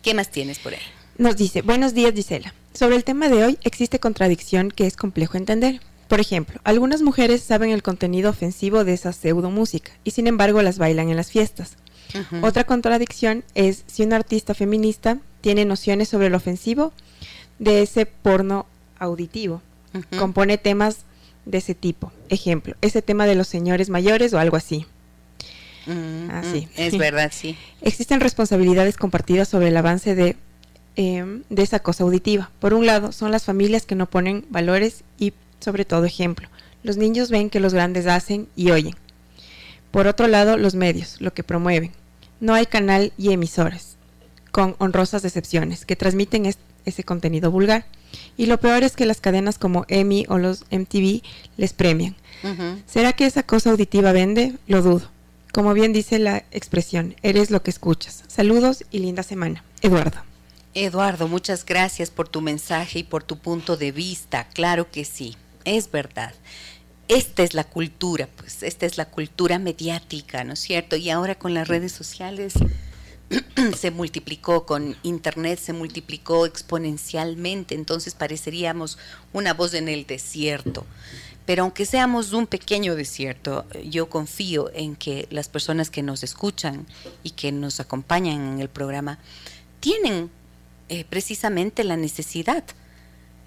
[SPEAKER 1] ¿Qué más tienes por ahí?
[SPEAKER 3] Nos dice, buenos días Gisela. Sobre el tema de hoy existe contradicción que es complejo entender. Por ejemplo, algunas mujeres saben el contenido ofensivo de esa pseudo música y sin embargo las bailan en las fiestas. Otra contradicción es si una artista feminista tiene nociones sobre el ofensivo de ese porno auditivo. Compone temas de ese tipo. Ejemplo, ese tema de los señores mayores o algo así.
[SPEAKER 1] Mm, así. Ah, mm, es verdad, sí.
[SPEAKER 3] Existen responsabilidades compartidas sobre el avance de, em, de esa cosa auditiva. Por un lado, son las familias que no ponen valores y, sobre todo, ejemplo. Los niños ven que los grandes hacen y oyen. Por otro lado, los medios, lo que promueven. No hay canal y emisoras, con honrosas excepciones, que transmiten ese contenido vulgar. Y lo peor es que las cadenas como Emmy o los MTV les premian. ¿Será que esa cosa auditiva vende? Lo dudo. Como bien dice la expresión, eres lo que escuchas. Saludos y linda semana. Eduardo.
[SPEAKER 1] Eduardo, muchas gracias por tu mensaje y por tu punto de vista. Claro que sí, es verdad. Esta es la cultura, pues esta es la cultura mediática, ¿no es cierto? Y ahora con las redes sociales se multiplicó con Internet, se multiplicó exponencialmente, entonces pareceríamos una voz en el desierto. Pero aunque seamos un pequeño desierto, yo confío en que las personas que nos escuchan y que nos acompañan en el programa tienen eh, precisamente la necesidad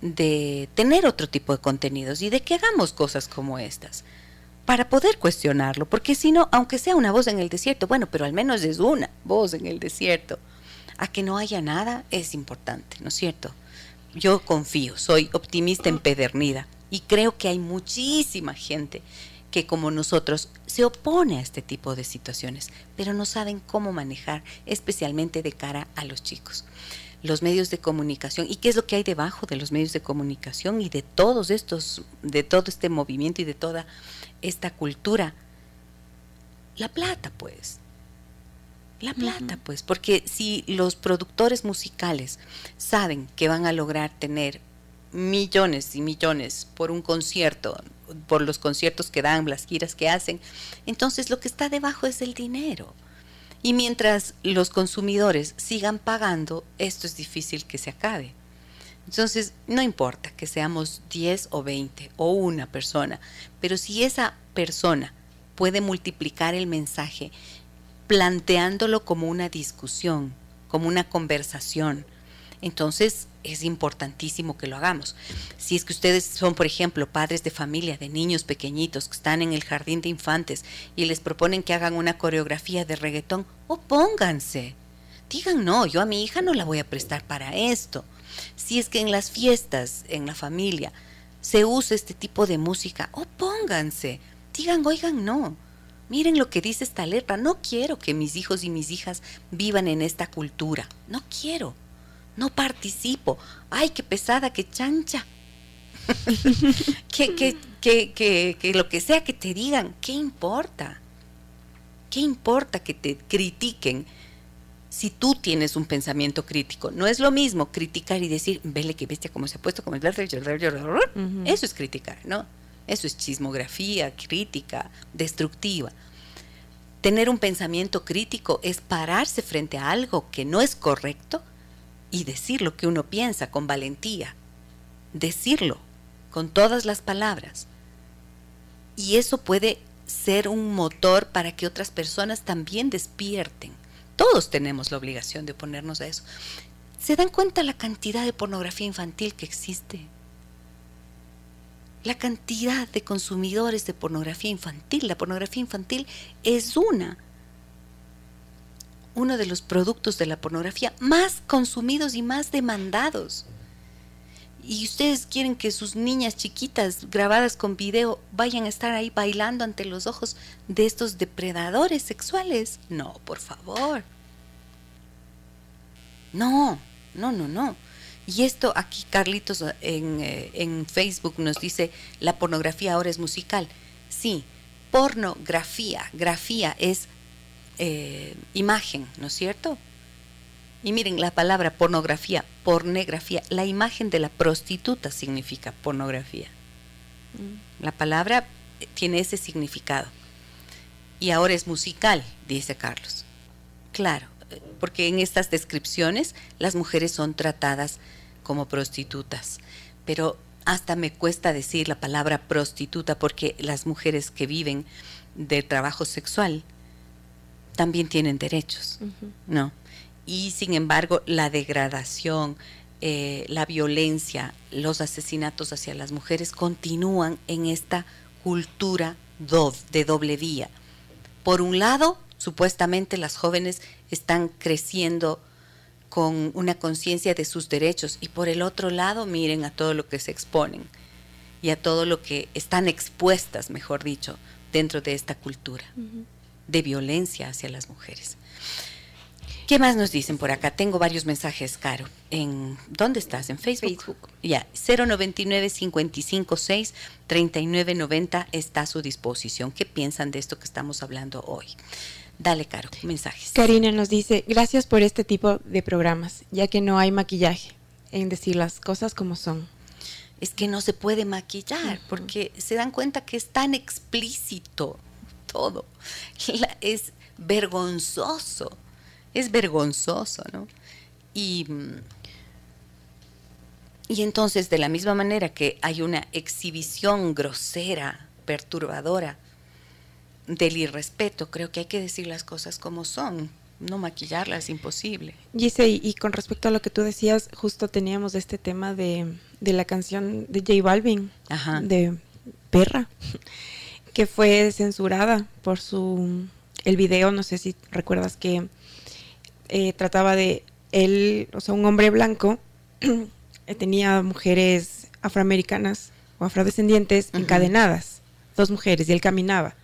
[SPEAKER 1] de tener otro tipo de contenidos y de que hagamos cosas como estas para poder cuestionarlo, porque si no, aunque sea una voz en el desierto, bueno, pero al menos es una voz en el desierto, a que no haya nada es importante, ¿no es cierto? Yo confío, soy optimista empedernida y creo que hay muchísima gente que como nosotros se opone a este tipo de situaciones, pero no saben cómo manejar, especialmente de cara a los chicos. Los medios de comunicación y qué es lo que hay debajo de los medios de comunicación y de todos estos, de todo este movimiento y de toda esta cultura? La plata, pues. La plata, pues, porque si los productores musicales saben que van a lograr tener millones y millones por un concierto, por los conciertos que dan, las giras que hacen, entonces lo que está debajo es el dinero. Y mientras los consumidores sigan pagando, esto es difícil que se acabe. Entonces, no importa que seamos 10 o 20 o una persona, pero si esa persona puede multiplicar el mensaje planteándolo como una discusión, como una conversación, entonces es importantísimo que lo hagamos. Si es que ustedes son, por ejemplo, padres de familia, de niños pequeñitos que están en el jardín de infantes y les proponen que hagan una coreografía de reggaetón, opónganse. Digan, no, yo a mi hija no la voy a prestar para esto. Si es que en las fiestas, en la familia, se usa este tipo de música, opónganse. Digan, oigan, no. Miren lo que dice esta letra. No quiero que mis hijos y mis hijas vivan en esta cultura. No quiero. No participo. Ay, qué pesada, qué chancha. que, que, que, que, lo que sea que te digan, ¿qué importa? ¿Qué importa que te critiquen si tú tienes un pensamiento crítico? No es lo mismo criticar y decir, vele que bestia como se ha puesto, como el... Eso es criticar, ¿no? Eso es chismografía, crítica, destructiva. Tener un pensamiento crítico es pararse frente a algo que no es correcto y decir lo que uno piensa con valentía. Decirlo con todas las palabras. Y eso puede ser un motor para que otras personas también despierten. Todos tenemos la obligación de oponernos a eso. ¿Se dan cuenta la cantidad de pornografía infantil que existe? la cantidad de consumidores de pornografía infantil. La pornografía infantil es una, uno de los productos de la pornografía más consumidos y más demandados. Y ustedes quieren que sus niñas chiquitas grabadas con video vayan a estar ahí bailando ante los ojos de estos depredadores sexuales. No, por favor. No, no, no, no. Y esto aquí Carlitos en, eh, en, Facebook nos dice, la pornografía ahora es musical. Sí, pornografía, grafía es eh, imagen, ¿no es cierto? Y miren, la palabra pornografía, pornografía, la imagen de la prostituta significa pornografía. Mm. La palabra tiene ese significado. Y ahora es musical, dice Carlos. Claro, porque en estas descripciones las mujeres son tratadas como prostitutas. Pero hasta me cuesta decir la palabra prostituta porque las mujeres que viven de trabajo sexual también tienen derechos, ¿no? Y sin embargo, la degradación, eh, la violencia, los asesinatos hacia las mujeres continúan en esta cultura de doble vía. Por un lado, supuestamente las jóvenes están creciendo con una conciencia de sus derechos y por el otro lado miren a todo lo que se exponen y a todo lo que están expuestas, mejor dicho, dentro de esta cultura de violencia hacia las mujeres. ¿Qué más nos dicen por acá? Tengo varios mensajes, Caro. En, ¿Dónde estás? ¿En Facebook? Facebook. Ya, 099 556 3990 está a su disposición. ¿Qué piensan de esto que estamos hablando hoy? Dale, Caro, mensajes.
[SPEAKER 3] Karina nos dice, gracias por este tipo de programas, ya que no hay maquillaje en decir las cosas como son.
[SPEAKER 1] Es que no se puede maquillar, porque se dan cuenta que es tan explícito todo. es vergonzoso, es vergonzoso, ¿no? Y, y entonces, de la misma manera que hay una exhibición grosera, perturbadora, del irrespeto. Creo que hay que decir las cosas como son. No maquillarlas es imposible.
[SPEAKER 3] Gise, y, con respecto a lo que tú decías, justo teníamos este tema de, de la canción de J Balvin, de Perra, que fue censurada por su el video, no sé si recuerdas que eh, trataba de él, o sea, un hombre blanco, tenía mujeres afroamericanas o afrodescendientes encadenadas, dos mujeres, y él caminaba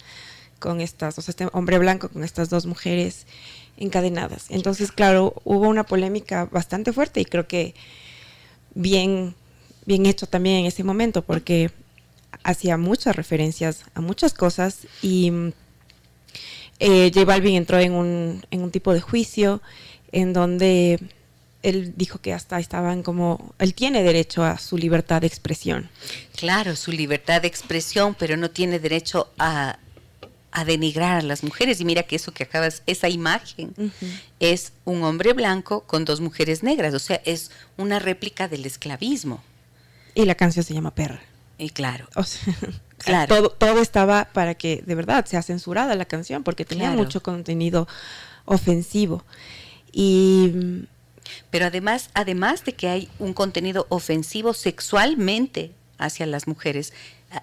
[SPEAKER 3] con estas, o sea, este hombre blanco con estas dos mujeres encadenadas. Entonces, claro, hubo una polémica bastante fuerte y creo que bien, bien hecho también en ese momento, porque hacía muchas referencias a muchas cosas y eh, J Balvin entró en un, en un tipo de juicio en donde él dijo que hasta estaban como, él tiene derecho a su libertad de expresión.
[SPEAKER 1] Claro, su libertad de expresión, pero no tiene derecho a a denigrar a las mujeres. Y mira que eso que acabas, esa imagen es un hombre blanco con dos mujeres negras, o sea, es una réplica del esclavismo.
[SPEAKER 3] Y la canción se llama Perra.
[SPEAKER 1] Y claro.
[SPEAKER 3] claro. Todo, todo, estaba para que de verdad sea censurada la canción, porque tenía mucho contenido ofensivo. Y
[SPEAKER 1] Pero además, además de que hay un contenido ofensivo sexualmente hacia las mujeres,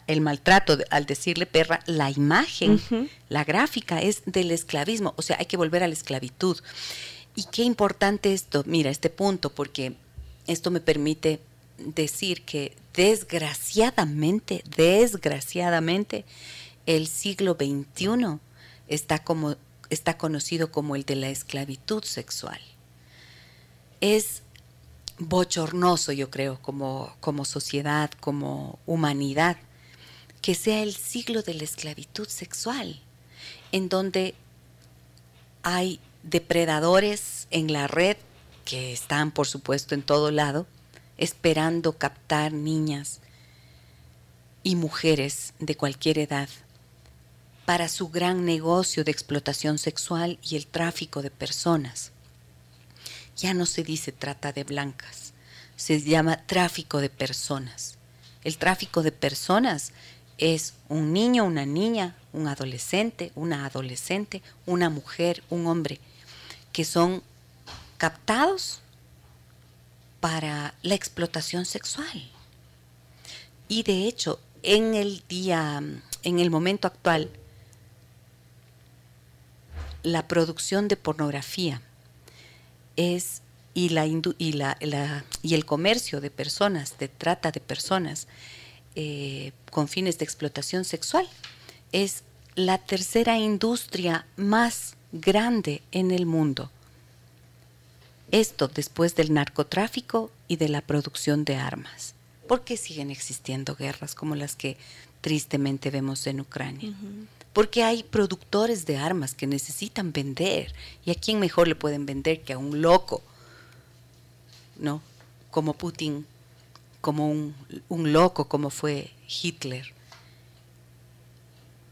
[SPEAKER 1] el maltrato, al decirle perra, la imagen, la gráfica es del esclavismo, o sea, hay que volver a la esclavitud. Y qué importante esto, mira, este punto, porque esto me permite decir que desgraciadamente, desgraciadamente, el siglo XXI está, como, está conocido como el de la esclavitud sexual. Es bochornoso, yo creo, como, como sociedad, como humanidad, que sea el siglo de la esclavitud sexual, en donde hay depredadores en la red que están, por supuesto, en todo lado, esperando captar niñas y mujeres de cualquier edad para su gran negocio de explotación sexual y el tráfico de personas. Ya no se dice trata de blancas, se llama tráfico de personas. El tráfico de personas es un niño, una niña, un adolescente, una adolescente, una mujer, un hombre, que son captados para la explotación sexual. Y de hecho, en el día, en el momento actual, la producción de pornografía es y la, y, la, y el comercio de personas, de trata de personas, eh, con fines de explotación sexual. Es la tercera industria más grande en el mundo. Esto después del narcotráfico y de la producción de armas. ¿Por qué siguen existiendo guerras como las que tristemente vemos en Ucrania? Porque hay productores de armas que necesitan vender. ¿Y a quién mejor le pueden vender que a un loco? ¿No? Como Putin como un, loco como fue Hitler,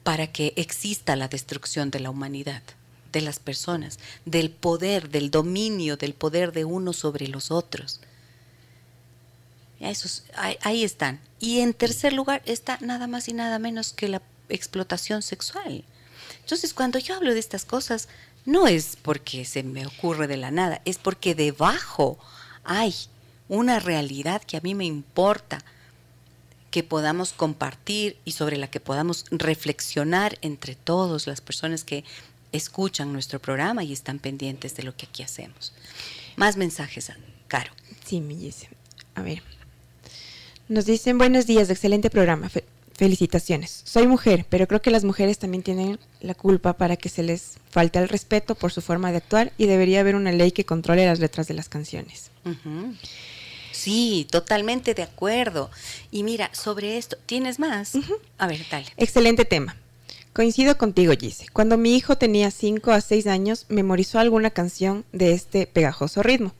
[SPEAKER 1] para que exista la destrucción de la humanidad, de las personas, del poder, del dominio, del poder de uno sobre los otros. Ahí, ahí están. Y en tercer lugar está nada más y nada menos que la explotación sexual. Entonces, cuando yo hablo de estas cosas, no es porque se me ocurre de la nada, es porque debajo hay una realidad que a mí me importa que podamos compartir y sobre la que podamos reflexionar entre todas las personas que escuchan nuestro programa y están pendientes de lo que aquí hacemos. Más mensajes, Caro.
[SPEAKER 3] Sí, me dice. A ver. Nos dicen buenos días, excelente programa. felicitaciones. Soy mujer, pero creo que las mujeres también tienen la culpa para que se les falte el respeto por su forma de actuar y debería haber una ley que controle las letras de las canciones.
[SPEAKER 1] Sí, totalmente de acuerdo. Y mira, sobre esto, ¿tienes más? A ver, dale.
[SPEAKER 3] Excelente tema. Coincido contigo, Gise. Cuando mi hijo tenía 5 a 6 años, memorizó alguna canción de este pegajoso ritmo.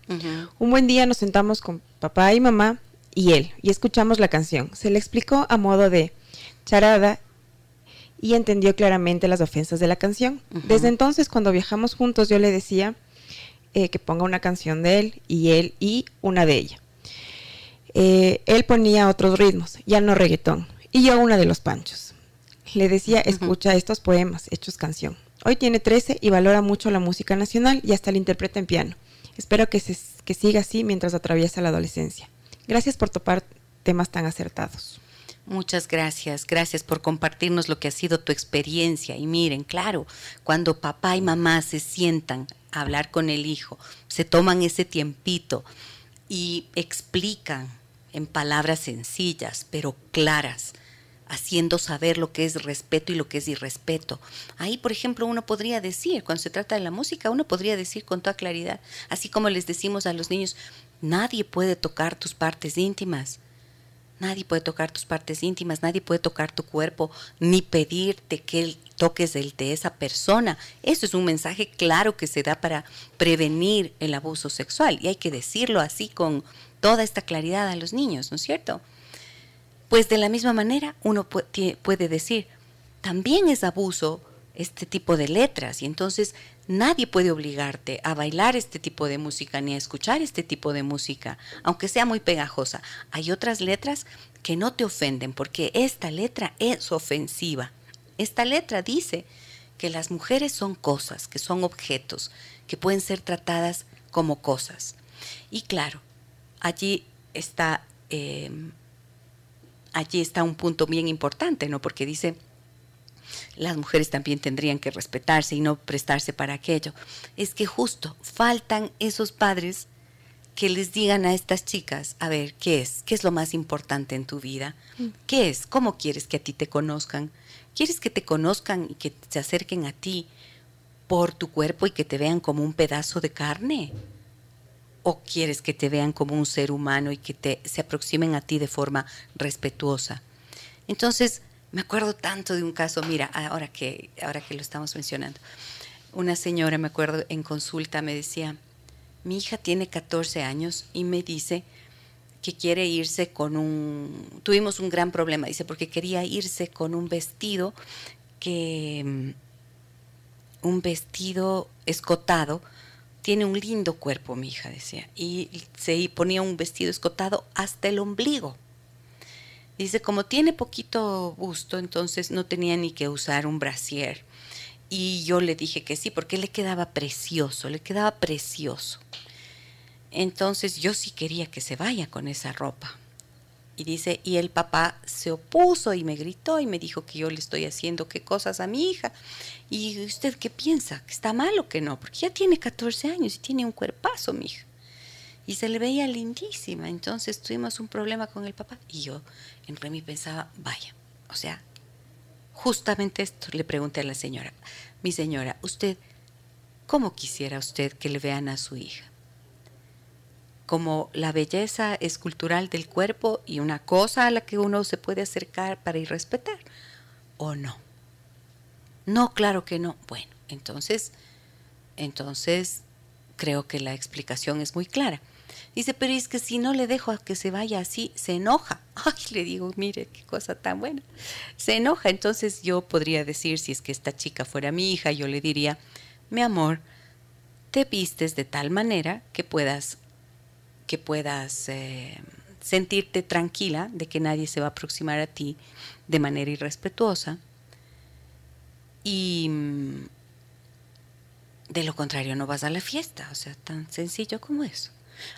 [SPEAKER 3] Un buen día nos sentamos con papá y mamá y él y escuchamos la canción. Se le explicó a modo de charada y entendió claramente las ofensas de la canción. Desde entonces, cuando viajamos juntos, yo le decía eh, que ponga una canción de él y él y una de ella. Eh, él ponía otros ritmos, ya no reggaetón, y yo una de los panchos. Le decía, escucha estos poemas hechos canción. Hoy tiene 13 y valora mucho la música nacional y hasta la interpreta en piano. Espero que, se, que siga así mientras atraviesa la adolescencia. Gracias por topar temas tan acertados.
[SPEAKER 1] Muchas gracias, gracias por compartirnos lo que ha sido tu experiencia. Y miren, claro, cuando papá y mamá se sientan a hablar con el hijo, se toman ese tiempito y explican en palabras sencillas, pero claras, haciendo saber lo que es respeto y lo que es irrespeto. Ahí, por ejemplo, uno podría decir, cuando se trata de la música, uno podría decir con toda claridad, así como les decimos a los niños, nadie puede tocar tus partes íntimas. Nadie puede tocar tus partes íntimas, nadie puede tocar tu cuerpo, ni pedirte que toques el de esa persona. Eso es un mensaje claro que se da para prevenir el abuso sexual y hay que decirlo así con toda esta claridad a los niños, ¿no es cierto? Pues de la misma manera uno puede decir, también es abuso este tipo de letras y entonces nadie puede obligarte a bailar este tipo de música ni a escuchar este tipo de música, aunque sea muy pegajosa. Hay otras letras que no te ofenden porque esta letra es ofensiva. Esta letra dice que las mujeres son cosas, que son objetos, que pueden ser tratadas como cosas Y claro, allí está, eh, allí está un punto bien importante, ¿no? Porque dice, las mujeres también tendrían que respetarse y no prestarse para aquello. Es que justo faltan esos padres que les digan a estas chicas, a ver, ¿qué es? ¿Qué es lo más importante en tu vida? Mm. ¿Qué es? ¿Cómo quieres que a ti te conozcan? ¿Quieres que te conozcan y que se acerquen a ti por tu cuerpo y que te vean como un pedazo de carne? ¿O quieres que te vean como un ser humano y que te, se aproximen a ti de forma respetuosa? Entonces, me acuerdo tanto de un caso, mira, ahora que, ahora que lo estamos mencionando, una señora, me acuerdo, en consulta me decía, mi hija tiene 14 años y me dice que quiere irse con un... Tuvimos un gran problema, dice, porque quería irse con un vestido que... Mm, un vestido escotado. Tiene un lindo cuerpo, mi hija decía. Y se ponía un vestido escotado hasta el ombligo. Dice, como tiene poquito busto, entonces no tenía ni que usar un brasier. Y yo le dije que sí, porque le quedaba precioso, le quedaba precioso. Entonces yo sí quería que se vaya con esa ropa. Y dice, y el papá se opuso y me gritó y me dijo que yo le estoy haciendo qué cosas a mi hija. ¿Y usted qué piensa? ¿Que está mal o que no? Porque ya tiene 14 años y tiene un cuerpazo, mi hija. Y se le veía lindísima. Entonces tuvimos un problema con el papá. Y yo en Remy pensaba, vaya, o sea, justamente esto le pregunté a la señora. Mi señora, usted, ¿cómo quisiera usted que le vean a su hija? Como la belleza escultural del cuerpo y una cosa a la que uno se puede acercar para ir respetar, ¿o no? No, claro que no. Bueno, entonces, entonces creo que la explicación es muy clara. Dice, pero es que si no le dejo a que se vaya así, se enoja. Ay, le digo, mire, qué cosa tan buena. Se enoja. Entonces yo podría decir, si es que esta chica fuera mi hija, yo le diría, mi amor, te vistes de tal manera que puedas que puedas eh, sentirte tranquila de que nadie se va a aproximar a ti de manera irrespetuosa. Y mm, de lo contrario, no vas a la fiesta, o sea, tan sencillo como eso.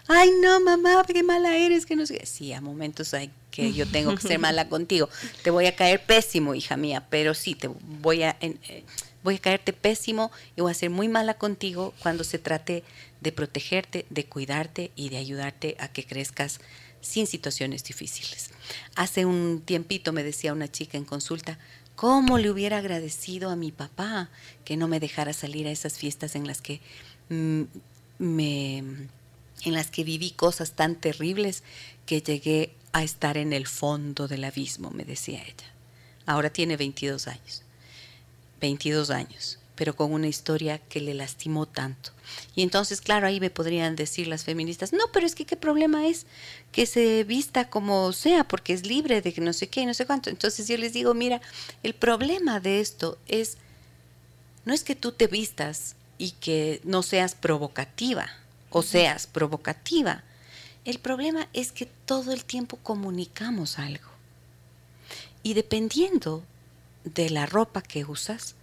[SPEAKER 1] Ay, no, mamá, qué mala eres, que no sé. Sí, a momentos hay que yo tengo que ser mala contigo. Te voy a caer pésimo, hija mía, pero sí, te voy a, eh, voy a caerte pésimo y voy a ser muy mala contigo cuando se trate de protegerte, de cuidarte y de ayudarte a que crezcas sin situaciones difíciles. Hace un tiempito me decía una chica en consulta, ¿cómo le hubiera agradecido a mi papá que no me dejara salir a esas fiestas en las que mm, me en las que viví cosas tan terribles que llegué a estar en el fondo del abismo, me decía ella. Ahora tiene 22 años. 22 años pero con una historia que le lastimó tanto. Y entonces, claro, ahí me podrían decir las feministas, no, pero es que qué problema es que se vista como sea, porque es libre de que no sé qué y no sé cuánto. Entonces yo les digo, mira, el problema de esto es, no es que tú te vistas y que no seas provocativa o seas provocativa. El problema es que todo el tiempo comunicamos algo. Y dependiendo de la ropa que usas,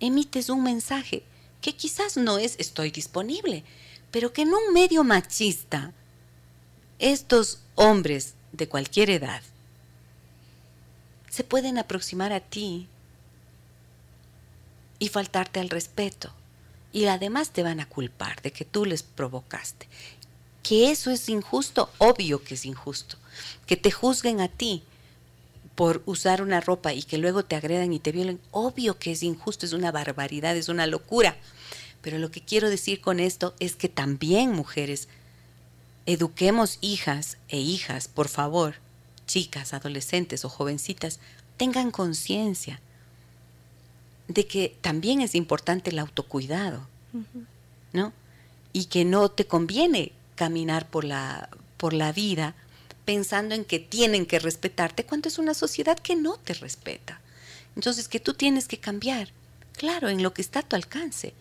[SPEAKER 1] emites un mensaje que quizás no es estoy disponible, pero que en un medio machista, estos hombres de cualquier edad se pueden aproximar a ti y faltarte al respeto. Y además te van a culpar de que tú les provocaste. Que eso es injusto, obvio que es injusto. Que te juzguen a ti por usar una ropa y que luego te agredan y te violen, obvio que es injusto, es una barbaridad, es una locura. Pero lo que quiero decir con esto es que también mujeres, eduquemos hijas e hijas, por favor, chicas, adolescentes o jovencitas, tengan conciencia de que también es importante el autocuidado, ¿no? Y que no te conviene caminar por la, por la vida pensando en que tienen que respetarte cuando es una sociedad que no te respeta. Entonces, que tú tienes que cambiar, claro, en lo que está a tu alcance.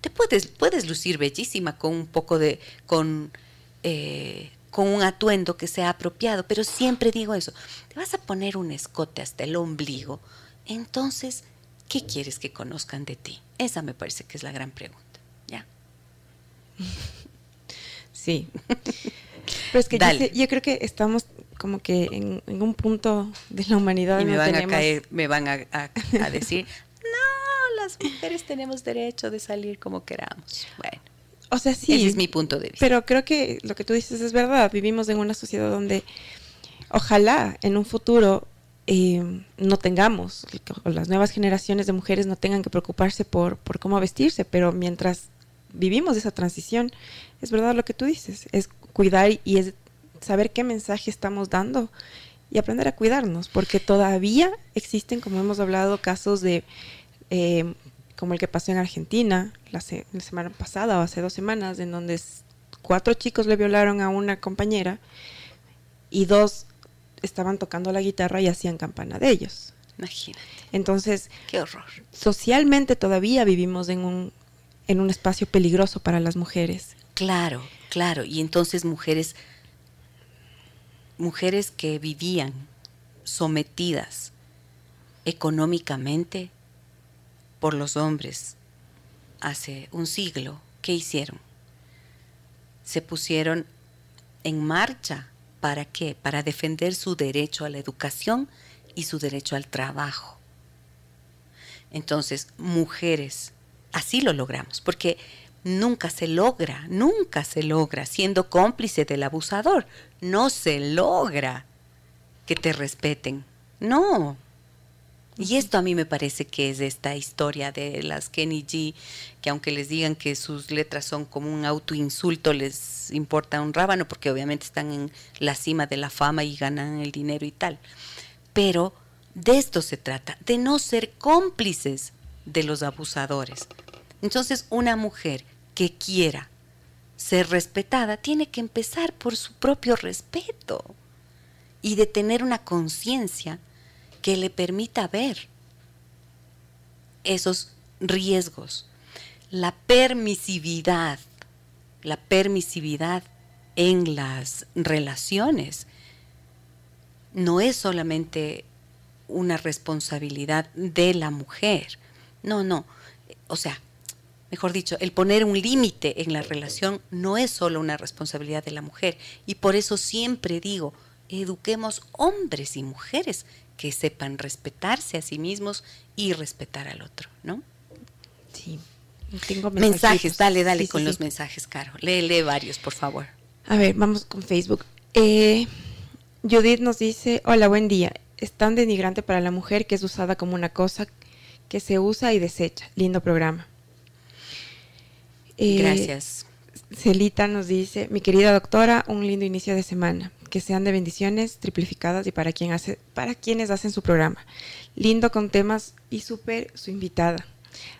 [SPEAKER 1] Te puedes, puedes lucir bellísima con un poco de, con, eh, con un atuendo que sea apropiado, pero siempre digo eso, te vas a poner un escote hasta el ombligo, entonces, ¿qué quieres que conozcan de ti? Esa me parece que es la gran pregunta, ¿ya?
[SPEAKER 3] Sí. Pero es que yo, creo que estamos como que en, un punto de la humanidad.
[SPEAKER 1] Y me van a caer, me van a, decir, no, las mujeres tenemos derecho de salir como queramos. Bueno.
[SPEAKER 3] O sea, sí.
[SPEAKER 1] Ese es mi punto de vista.
[SPEAKER 3] Pero creo que lo que tú dices es verdad. Vivimos en una sociedad donde ojalá en un futuro eh, no tengamos, o las nuevas generaciones de mujeres no tengan que preocuparse por, por cómo vestirse, pero mientras vivimos esa transición, es verdad lo que tú dices, es cuidar y es saber qué mensaje estamos dando y aprender a cuidarnos, porque todavía existen, como hemos hablado, casos de, eh, como el que pasó en Argentina la, la, semana pasada o hace dos semanas, en donde cuatro chicos le violaron a una compañera y dos estaban tocando la guitarra y hacían campana de ellos.
[SPEAKER 1] Imagínate.
[SPEAKER 3] Entonces,
[SPEAKER 1] qué horror.
[SPEAKER 3] Socialmente todavía vivimos en un, en un espacio peligroso para las mujeres.
[SPEAKER 1] Claro, claro. Y entonces mujeres mujeres que vivían sometidas económicamente por los hombres hace un siglo, ¿qué hicieron? Se pusieron en marcha. ¿Para qué? Para defender su derecho a la educación y su derecho al trabajo. Entonces, mujeres, así lo logramos, porque nunca se logra, nunca se logra siendo cómplice del abusador. No se logra que te respeten. No. Y esto a mí me parece que es esta historia de las Kenny G, que aunque les digan que sus letras son como un autoinsulto, les importa un rábano, porque obviamente están en la cima de la fama y ganan el dinero y tal. Pero de esto se trata, de no ser cómplices de los abusadores. Entonces, una mujer que quiera ser respetada tiene que empezar por su propio respeto y de tener una conciencia que le permita ver esos riesgos. La permisividad, la permisividad en las relaciones no es solamente una responsabilidad de la mujer. No, no. O sea, mejor dicho, el poner un límite en la relación no es solo una responsabilidad de la mujer. Y por eso siempre digo, eduquemos hombres y mujeres que sepan respetarse a sí mismos y respetar al otro, ¿no?
[SPEAKER 3] Sí.
[SPEAKER 1] Tengo mensajes, dale, dale con los mensajes, Caro. Lee, lee varios, por favor.
[SPEAKER 3] A ver, vamos con Facebook. Eh, Judith nos dice, hola, buen día. Es tan denigrante para la mujer que es usada como una cosa que se usa y desecha. Lindo programa.
[SPEAKER 1] Eh, Gracias.
[SPEAKER 3] Celita nos dice, mi querida doctora, un lindo inicio de semana. Que sean de bendiciones triplificadas y para, quien hace, para quienes hacen su programa. Lindo con temas y súper su invitada.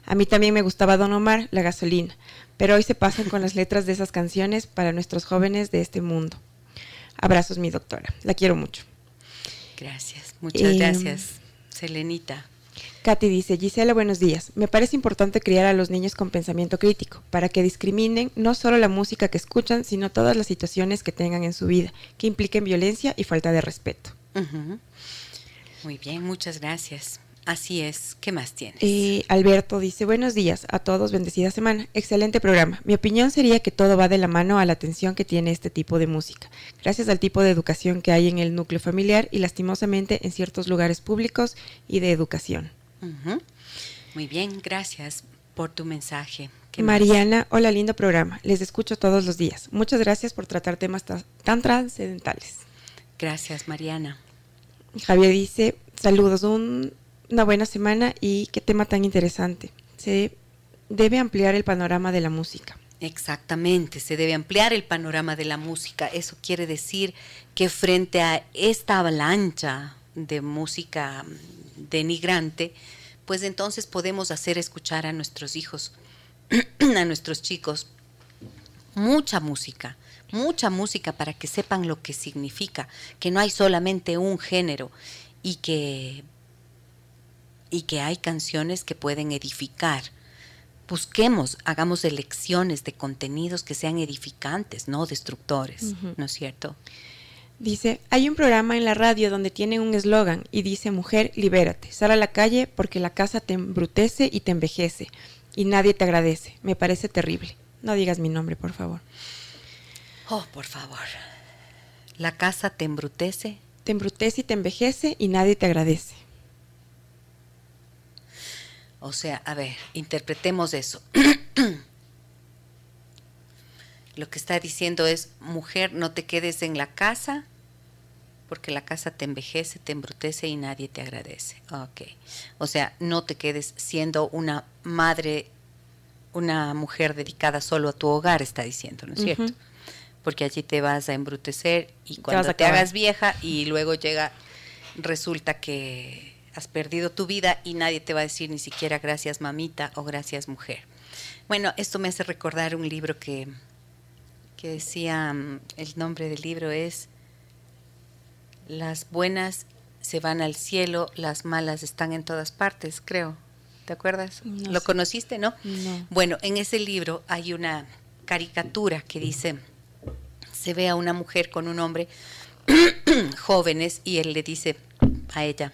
[SPEAKER 3] A mí también me gustaba Don Omar, La Gasolina, pero hoy se pasan con las letras de esas canciones para nuestros jóvenes de este mundo. Abrazos, mi doctora. La quiero mucho.
[SPEAKER 1] Gracias, muchas em, gracias, Selenita.
[SPEAKER 3] Katy dice, Gisela, buenos días. Me parece importante criar a los niños con pensamiento crítico, para que discriminen no solo la música que escuchan, sino todas las situaciones que tengan en su vida, que impliquen violencia y falta de respeto.
[SPEAKER 1] Muy bien, muchas gracias. Así es. ¿Qué más tienes?
[SPEAKER 3] Eh, Alberto dice, buenos días a todos, bendecida semana. Excelente programa. Mi opinión sería que todo va de la mano a la atención que tiene este tipo de música, gracias al tipo de educación que hay en el núcleo familiar y lastimosamente en ciertos lugares públicos y de educación.
[SPEAKER 1] Muy bien, gracias por tu mensaje.
[SPEAKER 3] Mariana, hola, lindo programa. Les escucho todos los días. Muchas gracias por tratar temas tan trascendentales.
[SPEAKER 1] Gracias, Mariana.
[SPEAKER 3] Javier dice, saludos, una buena semana y qué tema tan interesante. Se debe ampliar el panorama de la música.
[SPEAKER 1] Exactamente, se debe ampliar el panorama de la música. Eso quiere decir que frente a esta avalancha de música denigrante, pues entonces podemos hacer escuchar a nuestros hijos, a nuestros chicos, mucha música, mucha música para que sepan lo que significa, que no hay solamente un género y que, y que hay canciones que pueden edificar. Busquemos, hagamos elecciones de contenidos que sean edificantes, no destructores, ¿no es cierto?
[SPEAKER 3] Dice, hay un programa en la radio donde tiene un eslogan y dice, mujer, libérate, sal a la calle porque la casa te embrutece y te envejece y nadie te agradece. Me parece terrible. No digas mi nombre, por favor.
[SPEAKER 1] Oh, por favor. La casa te embrutece.
[SPEAKER 3] Te embrutece y te envejece y nadie te agradece.
[SPEAKER 1] O sea, a ver, interpretemos eso. Lo que está diciendo es, mujer, no te quedes en la casa porque la casa te envejece, te embrutece y nadie te agradece. Ok. O sea, no te quedes siendo una madre, una mujer dedicada solo a tu hogar, está diciendo, ¿no es cierto? Porque allí te vas a embrutecer y cuando te, hagas vieja y luego llega, resulta que has perdido tu vida y nadie te va a decir ni siquiera gracias mamita o gracias mujer. Bueno, esto me hace recordar un libro que, que decía, mm, el nombre del libro es Las buenas se van al cielo, las malas están en todas partes, creo. ¿Te acuerdas? ¿Lo conociste, no?
[SPEAKER 3] no?
[SPEAKER 1] Bueno, en ese libro hay una caricatura que dice, se ve a una mujer con un hombre jóvenes y él le dice a ella,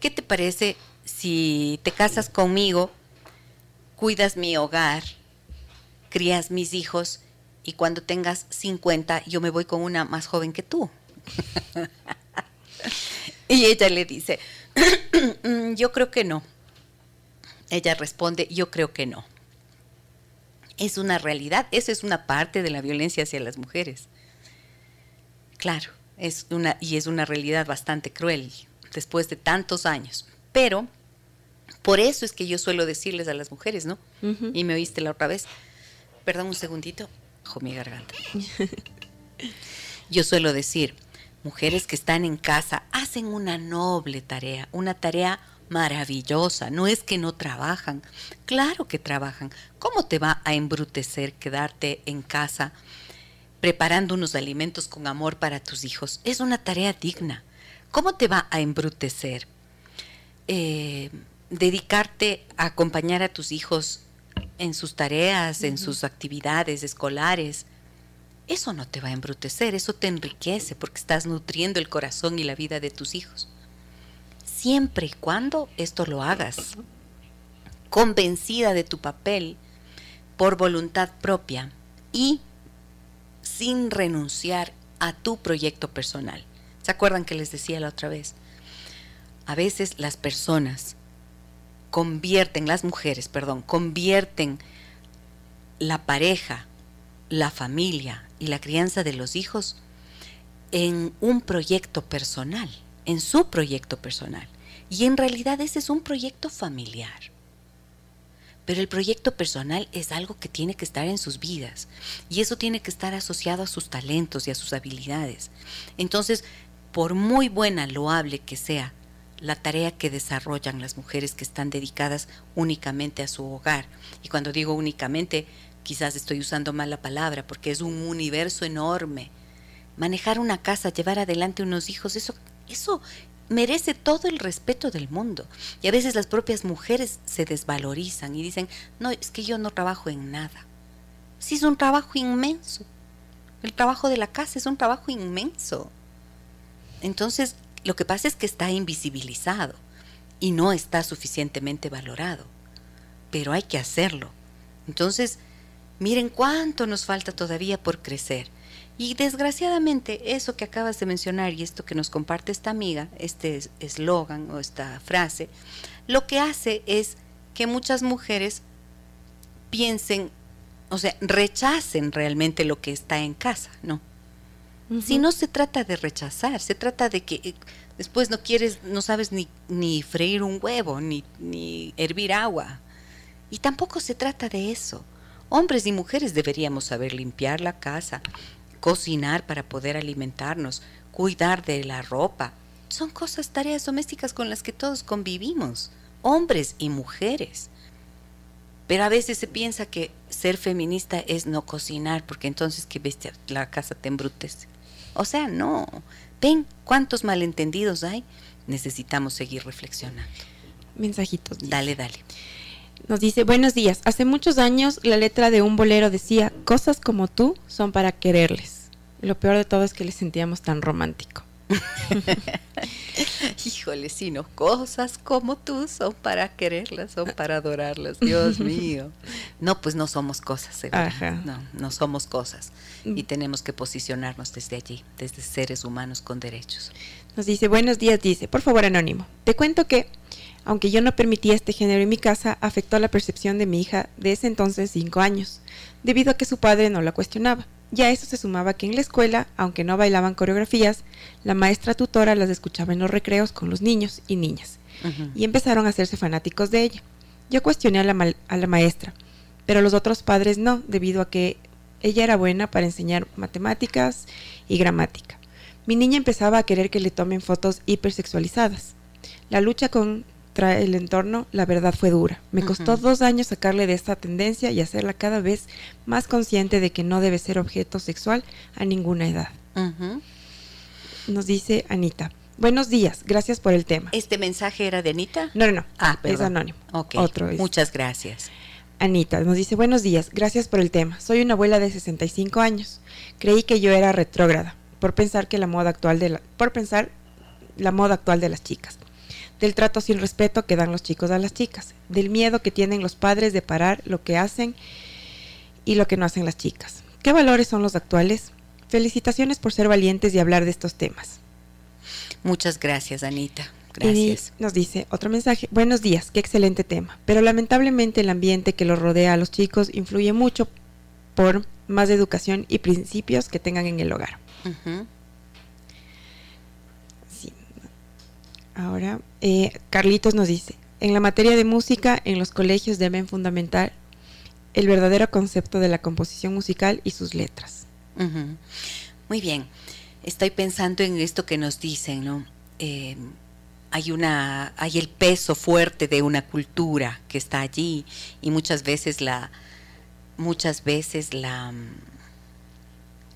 [SPEAKER 1] ¿qué te parece si te casas conmigo, cuidas mi hogar, crías mis hijos y cuando tengas 50 yo me voy con una más joven que tú? y ella le dice, yo creo que no. Ella responde, yo creo que no es una realidad, esa es una parte de la violencia hacia las mujeres. Claro, es una, y es una realidad bastante cruel después de tantos años. Pero por eso es que yo suelo decirles a las mujeres, ¿no? Y me oíste la otra vez. Perdón un segundito, ojo mi garganta. yo suelo decir, mujeres que están en casa hacen una noble tarea, una tarea maravillosa, no es que no trabajan, claro que trabajan. ¿Cómo te va a embrutecer quedarte en casa preparando unos alimentos con amor para tus hijos? Es una tarea digna. ¿Cómo te va a embrutecer eh, dedicarte a acompañar a tus hijos en sus tareas, en sus actividades escolares? Eso no te va a embrutecer, eso te enriquece porque estás nutriendo el corazón y la vida de tus hijos siempre y cuando esto lo hagas convencida de tu papel por voluntad propia y sin renunciar a tu proyecto personal. ¿Se acuerdan que les decía la otra vez? A veces las personas convierten, las mujeres, perdón, convierten la pareja, la familia y la crianza de los hijos en un proyecto personal en su proyecto personal. Y en realidad ese es un proyecto familiar. Pero el proyecto personal es algo que tiene que estar en sus vidas y eso tiene que estar asociado a sus talentos y a sus habilidades. Entonces, por muy buena, loable que sea la tarea que desarrollan las mujeres que están dedicadas únicamente a su hogar, y cuando digo únicamente, quizás estoy usando mal la palabra porque es un universo enorme. Manejar una casa, llevar adelante unos hijos, eso eso merece todo el respeto del mundo. Y a veces las propias mujeres se desvalorizan y dicen, no, es que yo no trabajo en nada. Sí, es un trabajo inmenso. El trabajo de la casa es un trabajo inmenso. Entonces, lo que pasa es que está invisibilizado y no está suficientemente valorado. Pero hay que hacerlo. Entonces, miren cuánto nos falta todavía por crecer. Y desgraciadamente eso que acabas de mencionar y esto que nos comparte esta amiga, este eslogan o esta frase, lo que hace es que muchas mujeres piensen, o sea, rechacen realmente lo que está en casa, ¿no? Si no se trata de rechazar, se trata de que eh, después no quieres, no sabes ni, ni freír un huevo, ni, ni hervir agua. Y tampoco se trata de eso. Hombres y mujeres deberíamos saber limpiar la casa, cocinar para poder alimentarnos, cuidar de la ropa. Son cosas, tareas domésticas con las que todos convivimos, hombres y mujeres. Pero a veces se piensa que ser feminista es no cocinar, porque entonces que la casa te embrutece. O sea, no. Ven cuántos malentendidos hay. Necesitamos seguir reflexionando.
[SPEAKER 3] Mensajitos.
[SPEAKER 1] Dale, dale.
[SPEAKER 3] Nos dice, buenos días. Hace muchos años la letra de un bolero decía, cosas como tú son para quererles. lo peor de todo es que le sentíamos tan romántico.
[SPEAKER 1] Híjole, sí, no, cosas como tú son para quererlas, son para adorarlas, Dios mío. no, pues no somos cosas, no, no somos cosas y mm. tenemos que posicionarnos desde allí, desde seres humanos con derechos.
[SPEAKER 3] Nos dice, buenos días, dice, por favor anónimo, te cuento que, aunque yo no permitía este género en mi casa, afectó la percepción de mi hija de ese entonces cinco años, debido a que su padre no la cuestionaba. Ya a eso se sumaba que en la escuela, aunque no bailaban coreografías, la maestra tutora las escuchaba en los recreos con los niños y niñas, y empezaron a hacerse fanáticos de ella. Yo cuestioné a la, a la maestra, pero los otros padres no, debido a que ella era buena para enseñar matemáticas y gramática. Mi niña empezaba a querer que le tomen fotos hipersexualizadas. La lucha con el entorno, la verdad fue dura. Me costó dos años sacarle de esta tendencia y hacerla cada vez más consciente de que no debe ser objeto sexual a ninguna edad. Nos dice Anita. Buenos días, gracias por el tema.
[SPEAKER 1] ¿Este mensaje era de Anita?
[SPEAKER 3] No, no, no. Ah, Es anónimo.
[SPEAKER 1] Otro Muchas gracias.
[SPEAKER 3] Anita nos dice, buenos días, gracias por el tema. Soy una abuela de 65 años. Creí que yo era retrógrada por pensar que la moda actual de por pensar la moda actual de las chicas del trato sin respeto que dan los chicos a las chicas, del miedo que tienen los padres de parar lo que hacen y lo que no hacen las chicas. ¿Qué valores son los actuales? Felicitaciones por ser valientes y hablar de estos temas.
[SPEAKER 1] Muchas gracias, Anita. Gracias.
[SPEAKER 3] nos dice otro mensaje. Buenos días, qué excelente tema. Pero lamentablemente el ambiente que los rodea a los chicos influye mucho por más educación y principios que tengan en el hogar. Ahora, eh, Carlitos nos dice, en la materia de música, en los colegios deben fundamentar el verdadero concepto de la composición musical y sus letras.
[SPEAKER 1] Muy bien, estoy pensando en esto que nos dicen, ¿no? Eh, hay una, hay el peso fuerte de una cultura que está allí y muchas veces la, muchas veces la,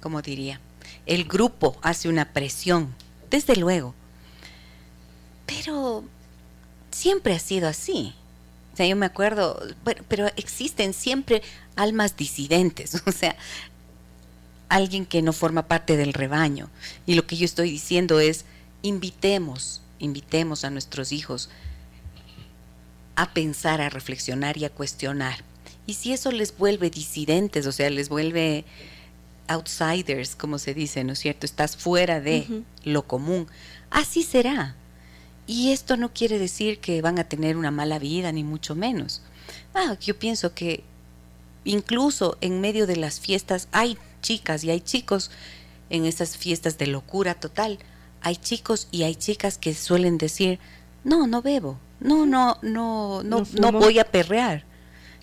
[SPEAKER 1] ¿cómo diría? El grupo hace una presión, desde luego, pero siempre ha sido así. O sea, yo me acuerdo, bueno, pero existen siempre almas disidentes, o sea, alguien que no forma parte del rebaño. Y lo que yo estoy diciendo es, invitemos, invitemos a nuestros hijos a pensar, a reflexionar y a cuestionar. Y si eso les vuelve disidentes, o sea, les vuelve outsiders, como se dice, ¿no es cierto? Estás fuera de lo común. Así será. Y esto no quiere decir que van a tener una mala vida, ni mucho menos. Ah, yo pienso que incluso en medio de las fiestas hay chicas y hay chicos en esas fiestas de locura total. Hay chicos y hay chicas que suelen decir, no, no bebo, no, no, no, no, no, voy a perrear.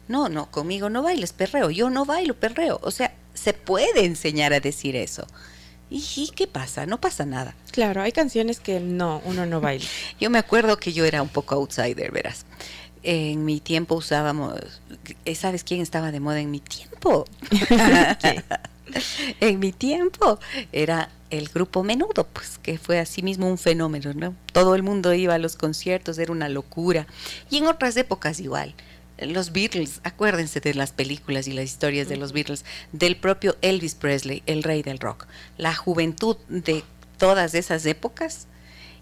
[SPEAKER 1] No, no, conmigo no bailes perreo, yo no bailo perreo. O sea, se puede enseñar a decir eso. ¿Y qué pasa? No pasa nada.
[SPEAKER 3] Claro, hay canciones que no, uno no baila.
[SPEAKER 1] yo me acuerdo que yo era un poco outsider, verás. En mi tiempo usábamos, eh, ¿sabes quién estaba de moda en mi tiempo? en mi tiempo era el grupo Menudo, pues que fue así mismo un fenómeno, ¿no? Todo el mundo iba a los conciertos, era una locura. Y en otras épocas igual los Beatles, acuérdense de las películas y las historias de los Beatles, del propio Elvis Presley, el rey del rock. La juventud de todas esas épocas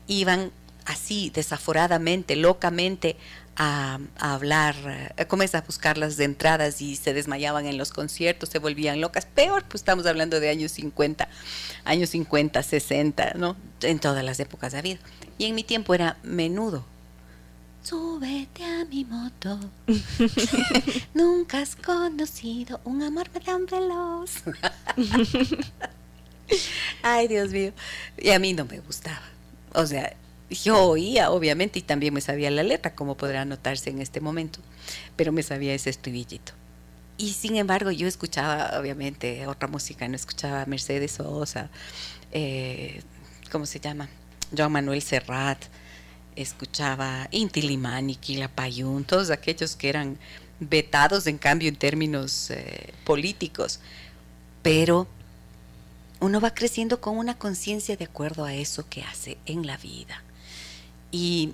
[SPEAKER 1] iban así desaforadamente, locamente a, hablar, a, a buscar las entradas y se desmayaban en los conciertos, se volvían locas. Peor, pues estamos hablando de años 50, años 50, 60, ¿no? En todas las épocas ha habido. Y en mi tiempo era menudo Súbete a mi moto. Nunca has conocido un amor tan veloz. Ay, Dios mío. Y a mí no me gustaba. O sea, yo oía, obviamente, y también me sabía la letra, como podrá notarse en este momento, pero me sabía ese estribillito. Y sin embargo, yo escuchaba, obviamente, otra música, no escuchaba Mercedes Sosa, eh, ¿cómo se llama? Joan Manuel Serrat, escuchaba Inti Limani, Quilapayún, todos aquellos que eran vetados en cambio en términos eh, políticos, pero uno va creciendo con una conciencia de acuerdo a eso que hace en la vida. Y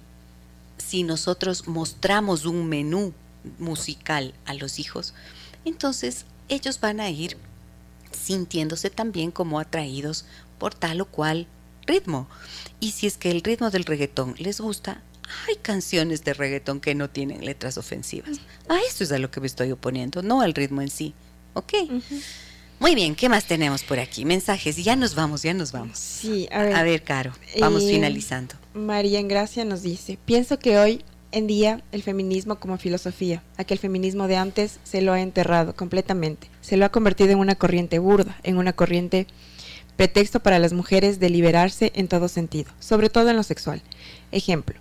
[SPEAKER 1] si nosotros mostramos un menú musical a los hijos, entonces ellos van a ir sintiéndose también como atraídos por tal o cual ritmo. Y si es que el ritmo del reggaetón les gusta, hay canciones de reggaetón que no tienen letras ofensivas. A eso es a lo que me estoy oponiendo, no al ritmo en sí. ¿Ok? Muy bien, ¿qué más tenemos por aquí? Mensajes, ya nos vamos, ya nos vamos.
[SPEAKER 3] Sí,
[SPEAKER 1] a ver. A ver, Caro, vamos eh, finalizando.
[SPEAKER 3] María Gracia nos dice, pienso que hoy en día el feminismo como filosofía, aquel feminismo de antes se lo ha enterrado completamente, se lo ha convertido en una corriente burda, en una corriente pretexto para las mujeres de liberarse en todo sentido, sobre todo en lo sexual. Ejemplo.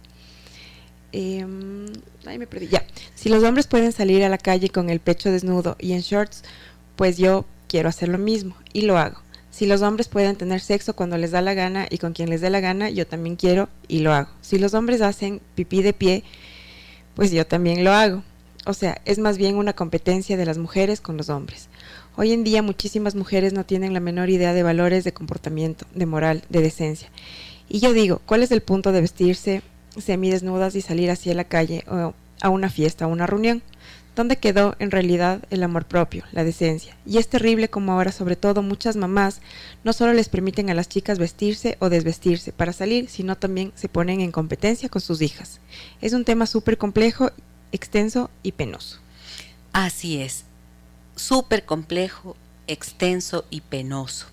[SPEAKER 3] Em, ay, me perdí. Ya. Si los hombres pueden salir a la calle con el pecho desnudo y en shorts, pues yo quiero hacer lo mismo y lo hago. Si los hombres pueden tener sexo cuando les da la gana y con quien les dé la gana, yo también quiero y lo hago. Si los hombres hacen pipí de pie, pues yo también lo hago. O sea, es más bien una competencia de las mujeres con los hombres. Hoy en día muchísimas mujeres no tienen la menor idea de valores de comportamiento, de moral, de decencia. Y yo digo, ¿cuál es el punto de vestirse semidesnudas y salir así a la calle o a una fiesta o una reunión? ¿Dónde quedó en realidad el amor propio, la decencia? Y es terrible como ahora sobre todo muchas mamás no solo les permiten a las chicas vestirse o desvestirse para salir, sino también se ponen en competencia con sus hijas. Es un tema súper complejo, extenso y penoso.
[SPEAKER 1] Así es, súper complejo, extenso y penoso.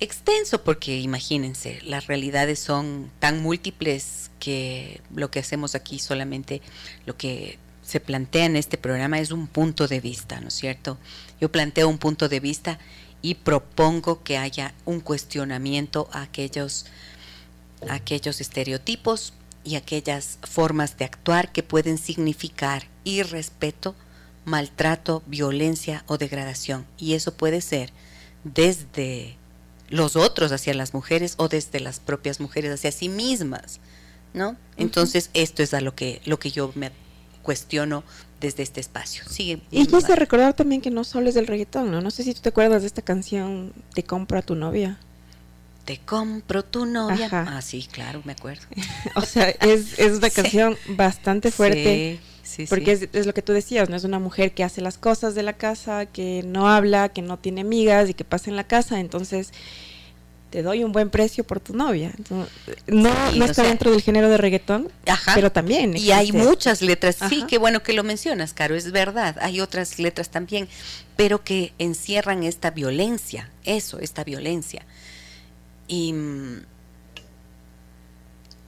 [SPEAKER 1] Extenso porque imagínense, las realidades son tan múltiples que lo que hacemos aquí solamente lo que se plantea en este programa es un punto de vista, ¿no es cierto? Yo planteo un punto de vista y propongo que haya un cuestionamiento a aquellos, aquellos estereotipos y aquellas formas de actuar que pueden significar irrespeto, maltrato, violencia o degradación. Y eso puede ser desde los otros hacia las mujeres o desde las propias mujeres hacia sí mismas, ¿no? Entonces, esto es a lo que, lo que yo me cuestiono desde este espacio. Sigue.
[SPEAKER 3] Y quise recordar también que no solo es del reggaetón, ¿no? No sé si tú te acuerdas de esta canción Te compro a tu novia.
[SPEAKER 1] Te compro tu novia. Ah, sí, claro, me acuerdo.
[SPEAKER 3] o sea, es, es una canción bastante fuerte. Sí, porque es, es, lo que tú decías, ¿no? Es una mujer que hace las cosas de la casa, que no habla, que no tiene amigas y que pasa en la casa. Entonces, te doy un buen precio por tu novia. no, no está dentro del género de reggaetón, pero también.
[SPEAKER 1] Y hay muchas letras, sí, qué bueno que lo mencionas, Caro, es verdad. Hay otras letras también, pero que encierran esta violencia, eso, esta violencia. Y,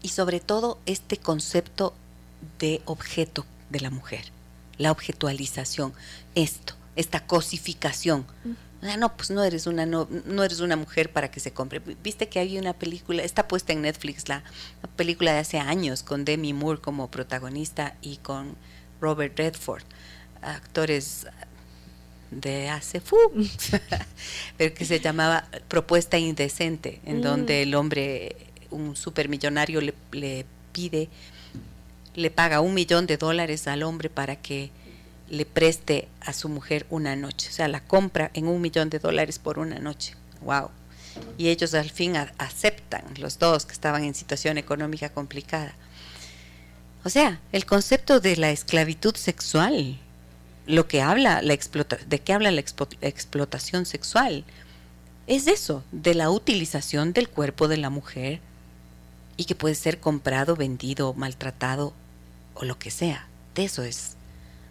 [SPEAKER 1] y sobre todo este concepto de objeto de la mujer, la objetualización, esto, esta cosificación. Ah, no, pues no eres una no, eres una mujer para que se compre. Viste que hay una película, está puesta en Netflix la, película de hace años con Demi Moore como protagonista y con Robert Redford, actores de hace fu, pero que se llamaba Propuesta Indecente, en mm. donde el hombre, un supermillonario le, le pide, le paga un millón de dólares al hombre para que le preste a su mujer una noche. O sea, la compra en un millón de dólares por una noche. ¡Wow! Y ellos al fin aceptan, los dos que estaban en situación económica complicada. O sea, el concepto de la esclavitud sexual, lo que habla la de qué habla la explotación sexual, es eso, de la utilización del cuerpo de la mujer y que puede ser comprado, vendido, maltratado o lo que sea. De eso es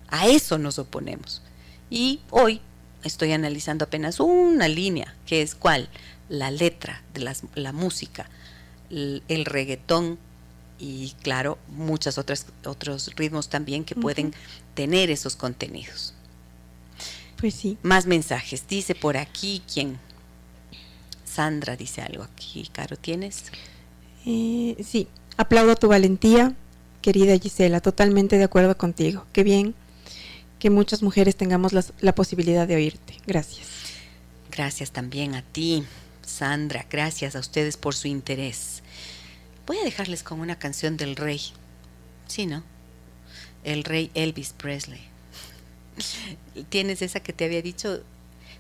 [SPEAKER 1] a eso nos oponemos. Y hoy estoy analizando apenas una línea, que es cuál, la letra de la música, el, reggaetón y claro, muchos otros ritmos también que pueden tener esos contenidos.
[SPEAKER 3] Pues sí.
[SPEAKER 1] Más mensajes. Dice por aquí quién. Sandra dice algo aquí. Caro, ¿tienes?
[SPEAKER 3] Eh, sí. Aplaudo tu valentía, querida Gisela. Totalmente de acuerdo contigo. Qué bien que muchas mujeres tengamos la, posibilidad de oírte. Gracias.
[SPEAKER 1] Gracias también a ti, Sandra. Gracias a ustedes por su interés. Voy a dejarles con una canción del rey. Sí, ¿no? El rey Elvis Presley. ¿Tienes esa que te había dicho?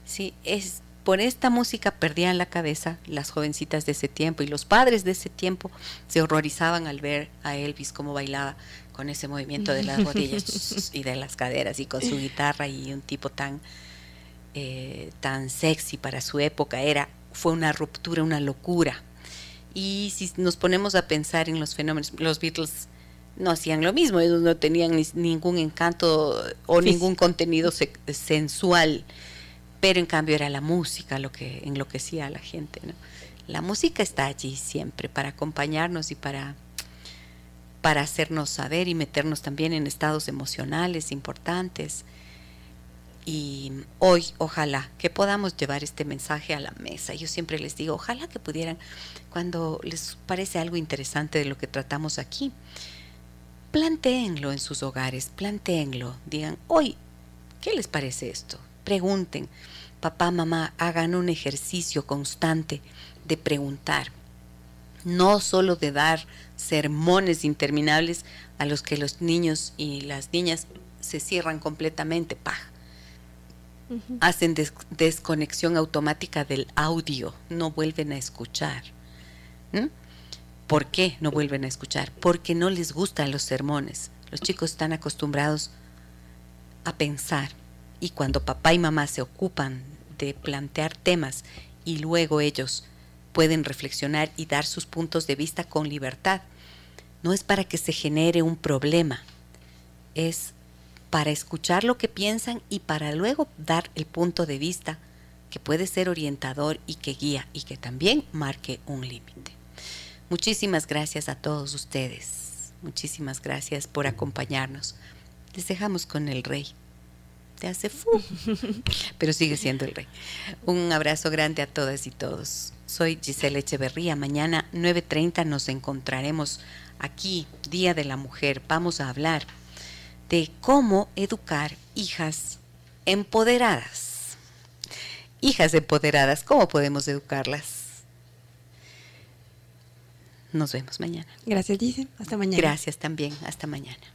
[SPEAKER 1] Sí, es por esta música perdían la cabeza las jovencitas de ese tiempo y los padres de ese tiempo se horrorizaban al ver a Elvis cómo bailaba con ese movimiento de las rodillas y de las caderas y con su guitarra y un tipo tan eh, tan sexy para su época. Era fue una ruptura una locura. Y si nos ponemos a pensar en los fenómenos los Beatles no hacían lo mismo, ellos no tenían ningún encanto o ningún contenido sensual, pero en cambio era la música lo que enloquecía a la gente. La música está allí siempre para acompañarnos y para, para hacernos saber y meternos también en estados emocionales importantes. Y hoy, ojalá que podamos llevar este mensaje a la mesa. Yo siempre les digo, ojalá que pudieran, cuando les parece algo interesante de lo que tratamos aquí, plantéenlo en sus hogares, plantéenlo, digan, hoy, ¿qué les parece esto? Pregunten, papá, mamá, hagan un ejercicio constante de preguntar, no solo de dar sermones interminables a los que los niños y las niñas se cierran completamente, pa. Hacen desconexión automática del audio, no vuelven a escuchar. ¿Por qué no vuelven a escuchar? Porque no les gustan los sermones. Los chicos están acostumbrados a pensar y cuando papá y mamá se ocupan de plantear temas y luego ellos pueden reflexionar y dar sus puntos de vista con libertad, no es para que se genere un problema, es para escuchar lo que piensan y para luego dar el punto de vista que puede ser orientador y que guía y que también marque un límite. Muchísimas gracias a todos ustedes. Muchísimas gracias por acompañarnos. Les dejamos con el rey. Se hace fu, pero sigue siendo el rey. Un abrazo grande a todas y todos. Soy Giselle Echeverría. Mañana 9.30 nos encontraremos aquí, Día de la Mujer. Vamos a hablar de cómo educar hijas empoderadas. Hijas empoderadas, ¿cómo podemos educarlas? Nos vemos mañana.
[SPEAKER 3] Gracias, Dice. Hasta mañana.
[SPEAKER 1] Gracias también. Hasta mañana.